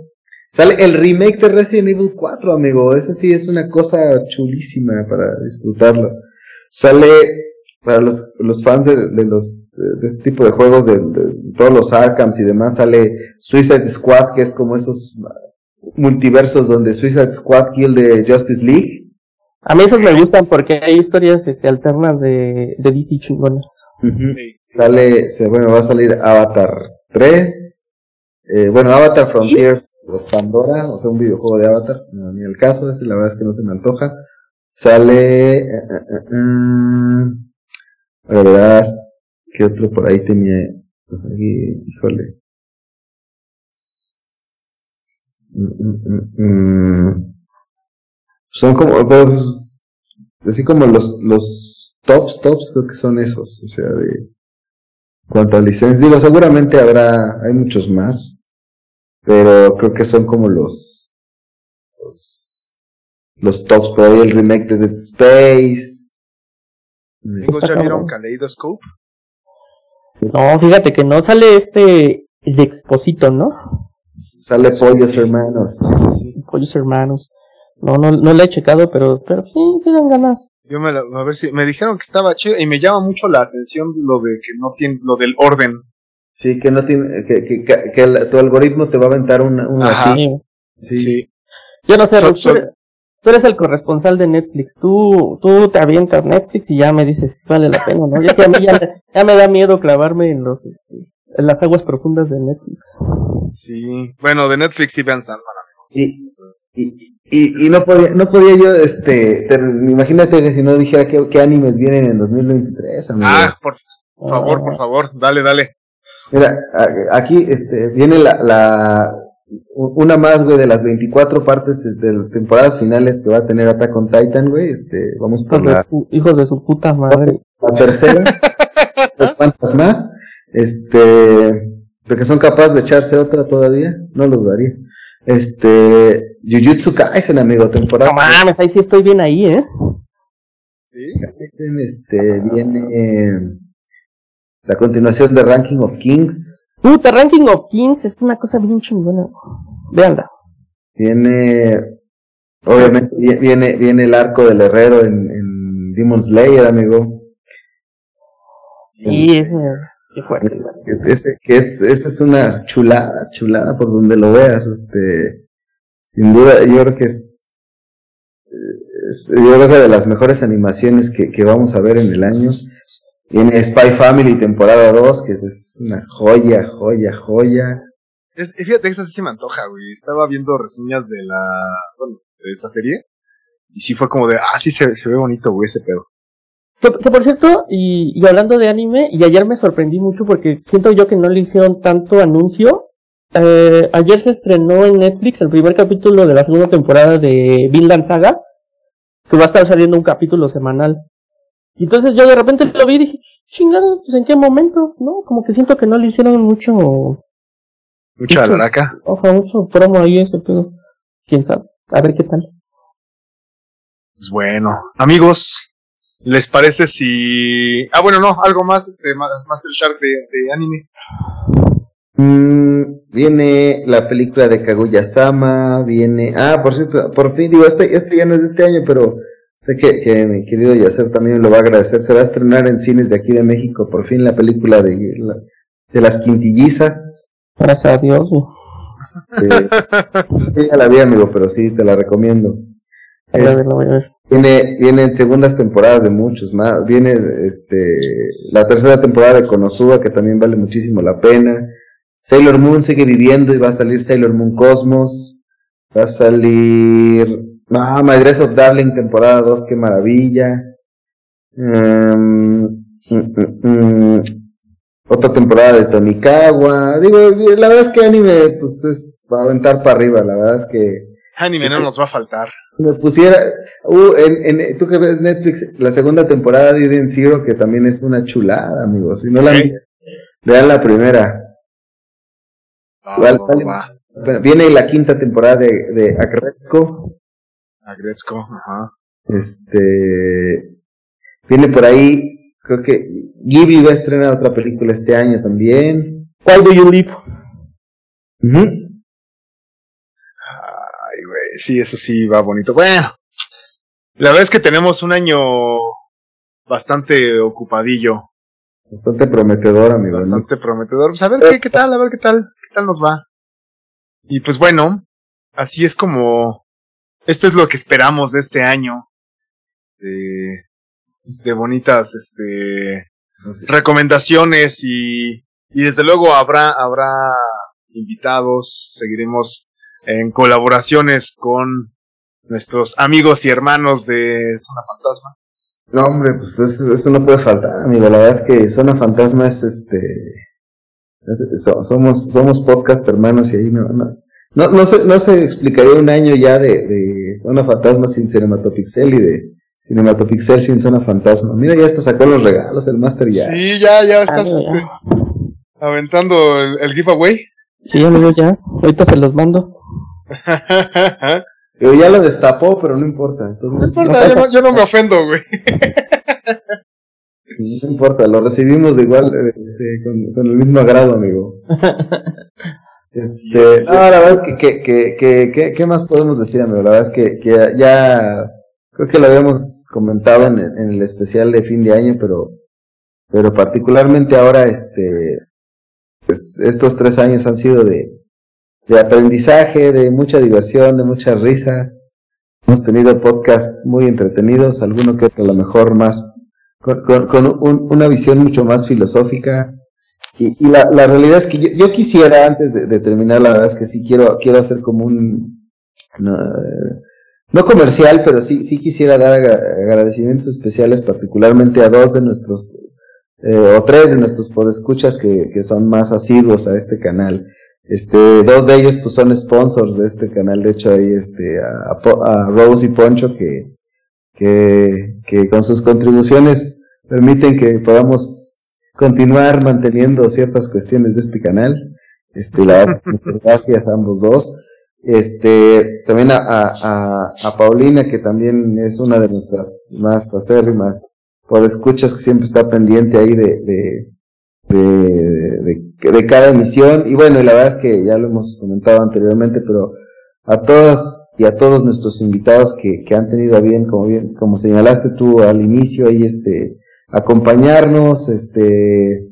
sale el remake de Resident Evil 4, amigo, ese sí es una cosa chulísima para disfrutarlo. Sale para los, los fans de, de los de, este tipo de juegos, de, de todos los Arkhams y demás, sale Suicide Squad, que es como esos multiversos donde Suicide Squad kill de Justice League. A mí esos me gustan porque hay historias este, alternas de, de DC chingonas. Sí. Sale, se, bueno, va a salir Avatar 3. Eh, bueno, Avatar Frontiers of Pandora, o sea, un videojuego de Avatar, no, ni el caso, ese la verdad es que no se me antoja. Sale, eh, eh, a ver, verás, ¿qué otro por ahí tenía? Pues aquí, híjole. Mm, mm, mm. Son como, pues, así como los, los tops, tops, creo que son esos, o sea, de cuanto a licencias, digo, seguramente habrá, hay muchos más, pero creo que son como los, los tops, por ahí el remake de Dead Space. Amigos, ¿ya vieron Kaleidoscope? No, fíjate que no sale este el de Exposito, ¿no? Sale Pollos Hermanos. Sí, sí. Pollos hermanos. No, no, no le he checado, pero, pero sí, sí dan ganas. Yo me la, a ver si, me dijeron que estaba chido y me llama mucho la atención lo de que no tiene, lo del orden. Sí, que no tiene, que, que, que, que el- tu algoritmo te va a aventar una, una Ajá. aquí. Sí. Yo no sé, so- tú, eres, el corresponsal de Netflix. Tú, tú te avientas Netflix y ya me dices si vale la pena, ¿no? Ya que a mí ya, me- ya me da miedo clavarme en los, este, en las aguas profundas de Netflix. Sí. Bueno, de Netflix sí vean Sandman, amigos. Y, y, y, y no podía, no podía yo, este, te- imagínate que si no dijera qué, qué animes vienen en 2023, amigo. Ah, por favor, por favor, dale, dale. Mira, a- aquí, este, viene la, la, una más, güey, de las 24 partes este, de las temporadas finales que va a tener Attack on Titan, güey, este, vamos por Hijos de, la, su, hijos de su puta madre. la tercera, Este, ¿cuántas más? Este, de que son capaces de echarse otra todavía, no lo dudaría. Este, Jujutsu Kaisen, amigo, temporada. No mames, ahí sí estoy bien ahí, ¿eh? ¿Sí? Kaisen, este, viene la continuación de Ranking of Kings. Puta, Ranking of Kings es una cosa bien chingona. Véanla. Viene, obviamente, vi- viene, viene el arco del herrero en, en Demon Slayer, amigo. Sí, ese, qué fuerte. Es- ese, que es, esa es una chulada, chulada por donde lo veas, este, sin duda, yo creo que es, es- yo creo que de las mejores animaciones que, que vamos a ver en el año. Viene Spy Family temporada 2, que es una joya, joya, joya. Es, fíjate, esta sí se me antoja, güey. Estaba viendo reseñas de la, bueno, de esa serie. Y sí fue como de, ah, sí se, se ve bonito, güey, ese pedo. Que, que por cierto, y, y hablando de anime, y ayer me sorprendí mucho porque siento yo que no le hicieron tanto anuncio. Eh, ayer se estrenó en Netflix el primer capítulo de la segunda temporada de Vinland Saga, que va a estar saliendo un capítulo semanal. Y entonces yo de repente lo vi y dije, chingado, pues en qué momento, ¿no? Como que siento que no le hicieron mucho, Mucha laraca. ojo, mucho promo ahí ese pedo. Quién sabe, a ver qué tal. Pues bueno, amigos, ¿les parece si... Ah, bueno, no, algo más, este, Ma- Master Shark de, de anime. Mm, viene la película de Kaguya-sama, viene... Ah, por cierto, por fin, digo, este, este ya no es de este año, pero sé que, que mi querido Yacer también lo va a agradecer. Se va a estrenar en cines de aquí de México, por fin, la película de, la- de las quintillizas. Gracias a Dios. Eh, sí, ya la vi, amigo, pero sí, te la recomiendo. Es- lo voy a ver. Viene, vienen segundas temporadas de muchos más. Viene este la tercera temporada de Konosuba, que también vale muchísimo la pena. Sailor Moon sigue viviendo y va a salir Sailor Moon Cosmos. Va a salir. Ah, My Dress of Darling, temporada 2, qué maravilla. Em, mm, mm, mm, otra temporada de Tonikawa. Digo, la verdad es que anime, pues es va a aventar para arriba. La verdad es que Anime no nos va a faltar. me pusiera, uh, en, en, tú que ves Netflix, la segunda temporada de Eden Zero, que también es una chulada, amigos. Si no la han visto, vean la primera. Vale. Bueno, viene la quinta temporada de, de Agretzko, ajá. Este, viene por ahí, creo que Ghibli va a estrenar otra película este año también. Why do you live? Ay, güey, sí, eso sí va bonito. Bueno, la verdad es que tenemos un año bastante ocupadillo, Bastante prometedor, amigo. ¿no? bastante prometedor. Pues a ver qué, qué tal, a ver qué tal, qué tal nos va. Y pues bueno, así es como, esto es lo que esperamos este año. De, de bonitas, este, recomendaciones y, y desde luego habrá, habrá invitados, seguiremos en colaboraciones con nuestros amigos y hermanos de Zona Fantasma. No, hombre, pues eso, no puede faltar, amigo. La verdad es que Zona Fantasma es este. so- somos, somos podcast hermanos y ahí no, no, no, no se, no se explicaría un año ya de, de Zona Fantasma sin Cinematopixel y de Cinematopixel sin Zona Fantasma. Mira, ya hasta sacó los regalos el Master ya. Sí, ya, ya estás Ah, ya. este, aventando el, el giveaway. Sí, amigo, ya. Ahorita se los mando. Pero ya lo destapó, pero no importa. Entonces, no no, importa, yo pasa- no, yo no me ofendo, güey. no importa, lo recibimos de igual, este, con, con el mismo agrado, amigo. Este, no, la verdad es que, que, que, que, que- ¿qué más podemos decir, amigo? La verdad es que, que ya, ya- creo que lo habíamos comentado en el, en el especial de fin de año, pero, pero particularmente ahora, este, pues estos tres años han sido de, de aprendizaje, de mucha diversión, de muchas risas. Hemos tenido podcasts muy entretenidos, alguno que otro a lo mejor más, con, con, con un- una visión mucho más filosófica, y, y la, la realidad es que yo, yo quisiera, antes de, terminar, la verdad es que sí quiero, quiero hacer como un, no, comercial, pero sí, sí quisiera dar agra- agradecimientos especiales particularmente a dos de nuestros, eh, o tres de nuestros podescuchas que, que son más asiduos a este canal. Este, dos de ellos pues son sponsors de este canal, de hecho ahí este, a, a Rose y Poncho que, que con sus contribuciones permiten que podamos continuar manteniendo ciertas cuestiones de este canal. Este, la verdad, muchas gracias a ambos dos. Este, también a, a, a, Paulina, que también es una de nuestras más acérrimas por escuchas, que siempre está pendiente ahí de, de, de, de, cada emisión. Y bueno, y la verdad es que ya lo hemos comentado anteriormente, pero a todas y a todos nuestros invitados que, que han tenido a bien, como bien, como señalaste tú al inicio, ahí este, acompañarnos, este,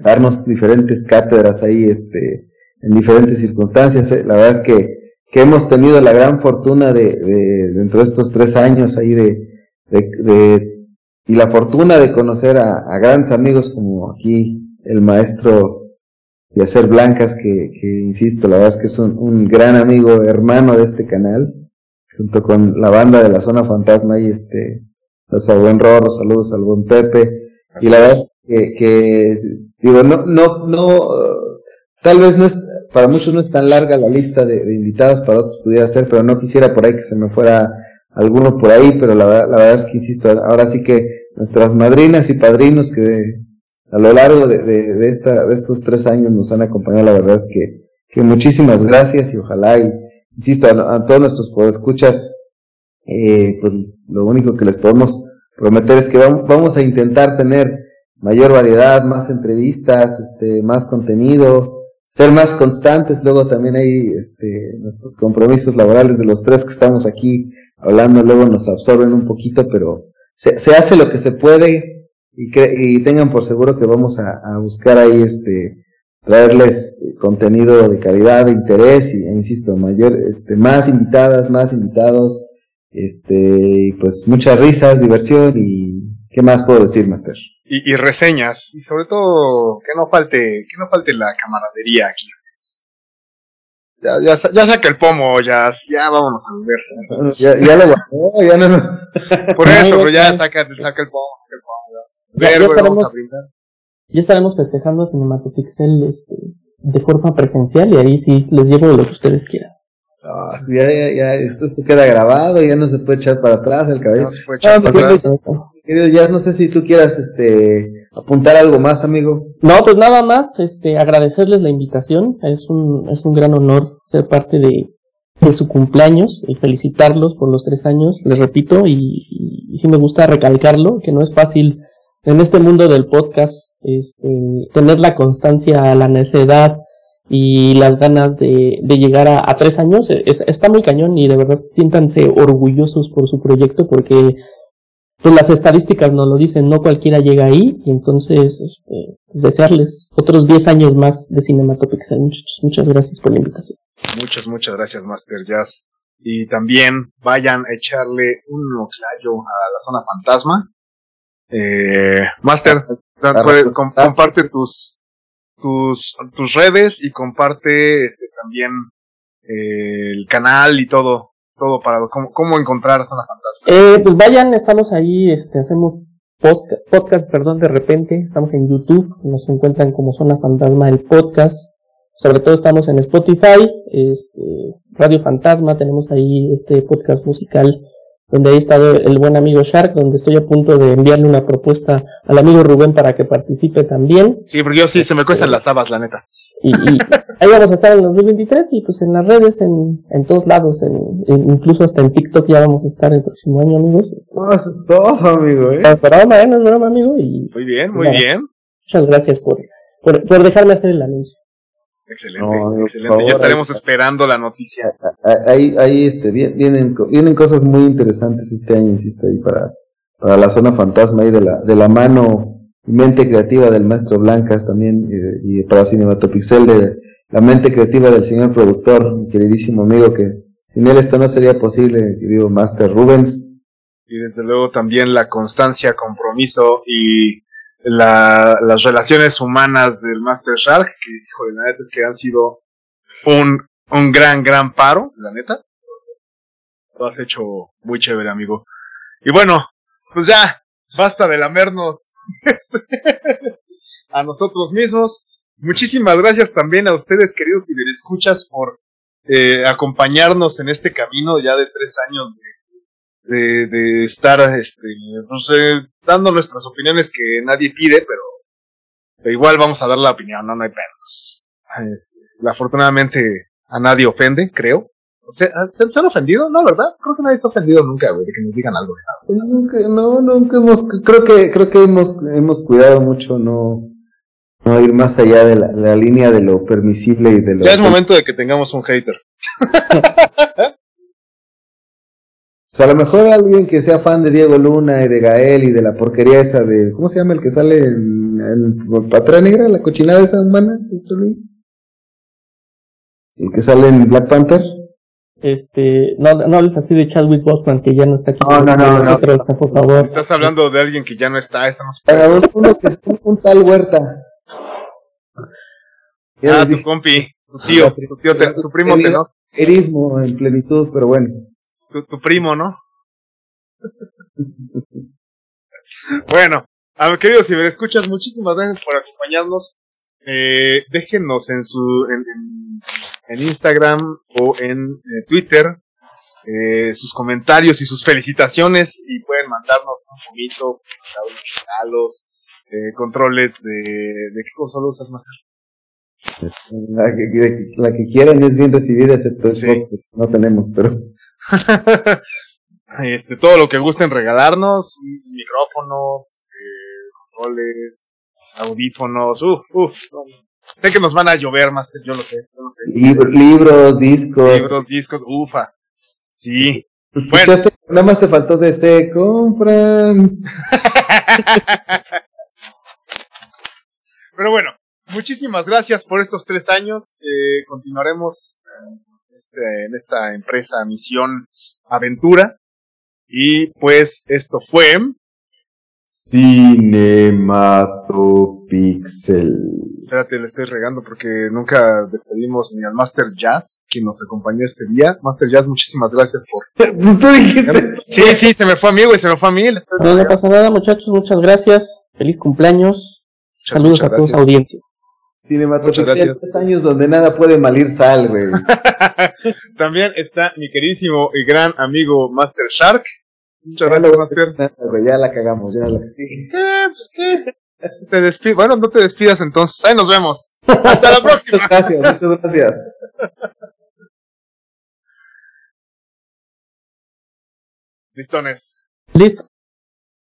darnos diferentes cátedras ahí, este, en diferentes circunstancias. Eh, la verdad es que, que hemos tenido la gran fortuna de, de dentro de estos tres años ahí de, de, y la fortuna de conocer a, a, grandes amigos como aquí el maestro Yacer Blancas, que, que insisto, la verdad es que es un, un, gran amigo, hermano de este canal, junto con la banda de la zona fantasma y este, a buen Rorro, saludos al buen Pepe, y la verdad que, que digo, no, no, no, tal vez no es, para muchos no es tan larga la lista de, de, invitados, para otros pudiera ser, pero no quisiera por ahí que se me fuera alguno por ahí, pero la, la verdad es que insisto, ahora sí que nuestras madrinas y padrinos que a lo largo de, de, de, esta, de estos tres años nos han acompañado, la verdad es que, que muchísimas gracias y ojalá, y, insisto, a, a todos nuestros podescuchas, eh, pues lo único que les podemos prometer es que vamos, a intentar tener mayor variedad, más entrevistas, este, más contenido, ser más constantes, luego también hay este, nuestros compromisos laborales de los tres que estamos aquí hablando, luego nos absorben un poquito, pero se, se hace lo que se puede y, y tengan por seguro que vamos a, a, buscar ahí este traerles contenido de calidad, de interés y, e insisto, mayor, este, más invitadas, más invitados, este, pues muchas risas, diversión y ¿qué más puedo decir, Master? y, y, reseñas y sobre todo que no falte que no falte la camaradería aquí ya, ya, ya saca el pomo, ya, ya vámonos a beber. Ya, ya lo bajó, ya no, no. Por eso, pero ya saca, saca el pomo, saca el pomo. Ya, ver, ya vamos a brindar. Ya estaremos festejando Cinematopixel este, de forma presencial y ahí sí les llevo lo que ustedes quieran. Oh, sí, ya, ya, ya, esto, esto queda grabado, ya no se puede echar para atrás el cabello. No se puede echar no, para atrás. Querido, ya no sé si tú quieras este apuntar algo más, amigo. No, pues nada más, este, agradecerles la invitación. Es un, es un gran honor ser parte de, de su cumpleaños y felicitarlos por los tres años, les repito, y, y, y sí me gusta recalcarlo, que no es fácil en este mundo del podcast, este, tener la constancia, la necedad y las ganas de, de llegar a, a tres años. Es, está muy cañón y de verdad siéntanse orgullosos por su proyecto porque pues las estadísticas nos lo dicen, no cualquiera llega ahí, y entonces este, pues desearles otros 10 años más de Cinematopixel. Muchas, muchas gracias por la invitación. Muchas, muchas gracias, Master Jazz. Y también vayan a echarle un oclayo a la zona fantasma. Eh, Master, puede, comparte tus, tus, tus redes y comparte este, también eh, el canal y todo, todo para cómo, cómo encontrar Zona Fantasma. Eh, pues vayan, estamos ahí, este, hacemos post, podcast, perdón, de repente, estamos en YouTube, nos encuentran como Zona Fantasma el podcast, sobre todo estamos en Spotify, este, Radio Fantasma, tenemos ahí este podcast musical donde ahí está el buen amigo Shark, donde estoy a punto de enviarle una propuesta al amigo Rubén para que participe también. Sí, porque yo sí se me cuestan las habas, la neta. Y, y, ahí vamos a estar en 2023 y pues en las redes, en, en todos lados, en, en, incluso hasta en TikTok ya vamos a estar el próximo año, amigos. No, eso es todo, amigo, eh. No es broma, ¿eh? No es broma, amigo. Y, muy bien, muy nada, bien. Muchas gracias por, por, por dejarme hacer el anuncio. Excelente, no, excelente. Favor, ya estaremos ahí, esperando la noticia. Ahí, ahí este, vienen, vienen cosas muy interesantes este año, insisto, ahí para, para la zona fantasma ahí de la, de la mano mente creativa del maestro Blancas también y, y para Cinematopixel de la mente creativa del señor productor, mi queridísimo amigo que sin él esto no sería posible, querido Master Rubens. Y desde luego también la constancia, compromiso y la, las relaciones humanas del Master Shark, que hijo de la neta es que han sido un, un gran, gran paro, la neta. Lo has hecho muy chévere, amigo. Y bueno, pues ya, basta de lamernos a nosotros mismos. Muchísimas gracias también a ustedes, queridos ciberescuchas, por eh, acompañarnos en este camino ya de tres años de, de, de estar este, no sé, dando nuestras opiniones que nadie pide, pero, pero igual vamos a dar la opinión, no, no hay pedos. Este, afortunadamente a nadie ofende, creo. ¿Se, se, se han ofendido? No, ¿verdad? Creo que nadie se ha ofendido nunca, güey, de que nos digan algo. Nunca, no, nunca hemos, creo que, creo que hemos, hemos cuidado mucho no, no ir más allá de la, la línea de lo permisible y de lo... Ya es momento de que tengamos un hater. O sea, a lo mejor alguien que sea fan de Diego Luna y de Gael y de la porquería esa de, ¿cómo se llama el que sale en, en Patra Negra? La cochinada esa humana, ¿esto Luis? El que sale en Black Panther. Este, no, no hables así de Chadwick Boseman que ya no está aquí. No, no, no, no. Por favor. Estás hablando de alguien que ya no está, esa no se Para uno que es un, un tal Huerta. Ya Ah, tu dije, compi, tu tío, tu tío, te- tu primo, te, ¿no? erismo en plenitud, pero bueno. Tu, tu primo, ¿no? bueno, a queridos ciberescuchas, muchísimas gracias por acompañarnos. Eh, déjenos en su en, en- en Instagram o en eh, Twitter eh, sus comentarios y sus felicitaciones y pueden mandarnos un poquito, regalos, eh, controles de, de qué consola usas más. La que, la que quieran es bien recibida, excepto Sí. Xbox, no tenemos, pero. este, todo lo que gusten regalarnos, micrófonos, este, controles, audífonos, uh, uh, sé que nos van a llover más, yo lo sé, yo lo sé. Libro- libros, discos. Libros, discos, ufa. Sí. ¿Escuchaste? Nada más te faltó de se compran. Pero bueno, muchísimas gracias por estos tres años. Eh, continuaremos eh, este, en esta empresa, misión, aventura. Y pues esto fue Cinematopixel. Espérate, le estoy regando porque nunca despedimos ni al Master Jazz, quien nos acompañó este día. Master Jazz, muchísimas gracias por... Tú dijiste. Sí, sí, se me fue a mí, güey, se me fue a mí. le No, regando. pasa nada, muchachos. Muchas gracias. Feliz cumpleaños. Saludos muchas a toda gracias. audiencia. Gracias. tres años donde nada puede malir sal, güey. También está mi queridísimo y gran amigo Master Shark. Muchas Ya gracias, Master. Nada, güey, ya la cagamos, ya la sí. Eh, ¿qué? Te despido. Bueno, no te despidas entonces. Ahí nos vemos. Hasta la próxima. Muchas gracias, muchas gracias. Listones. Listo.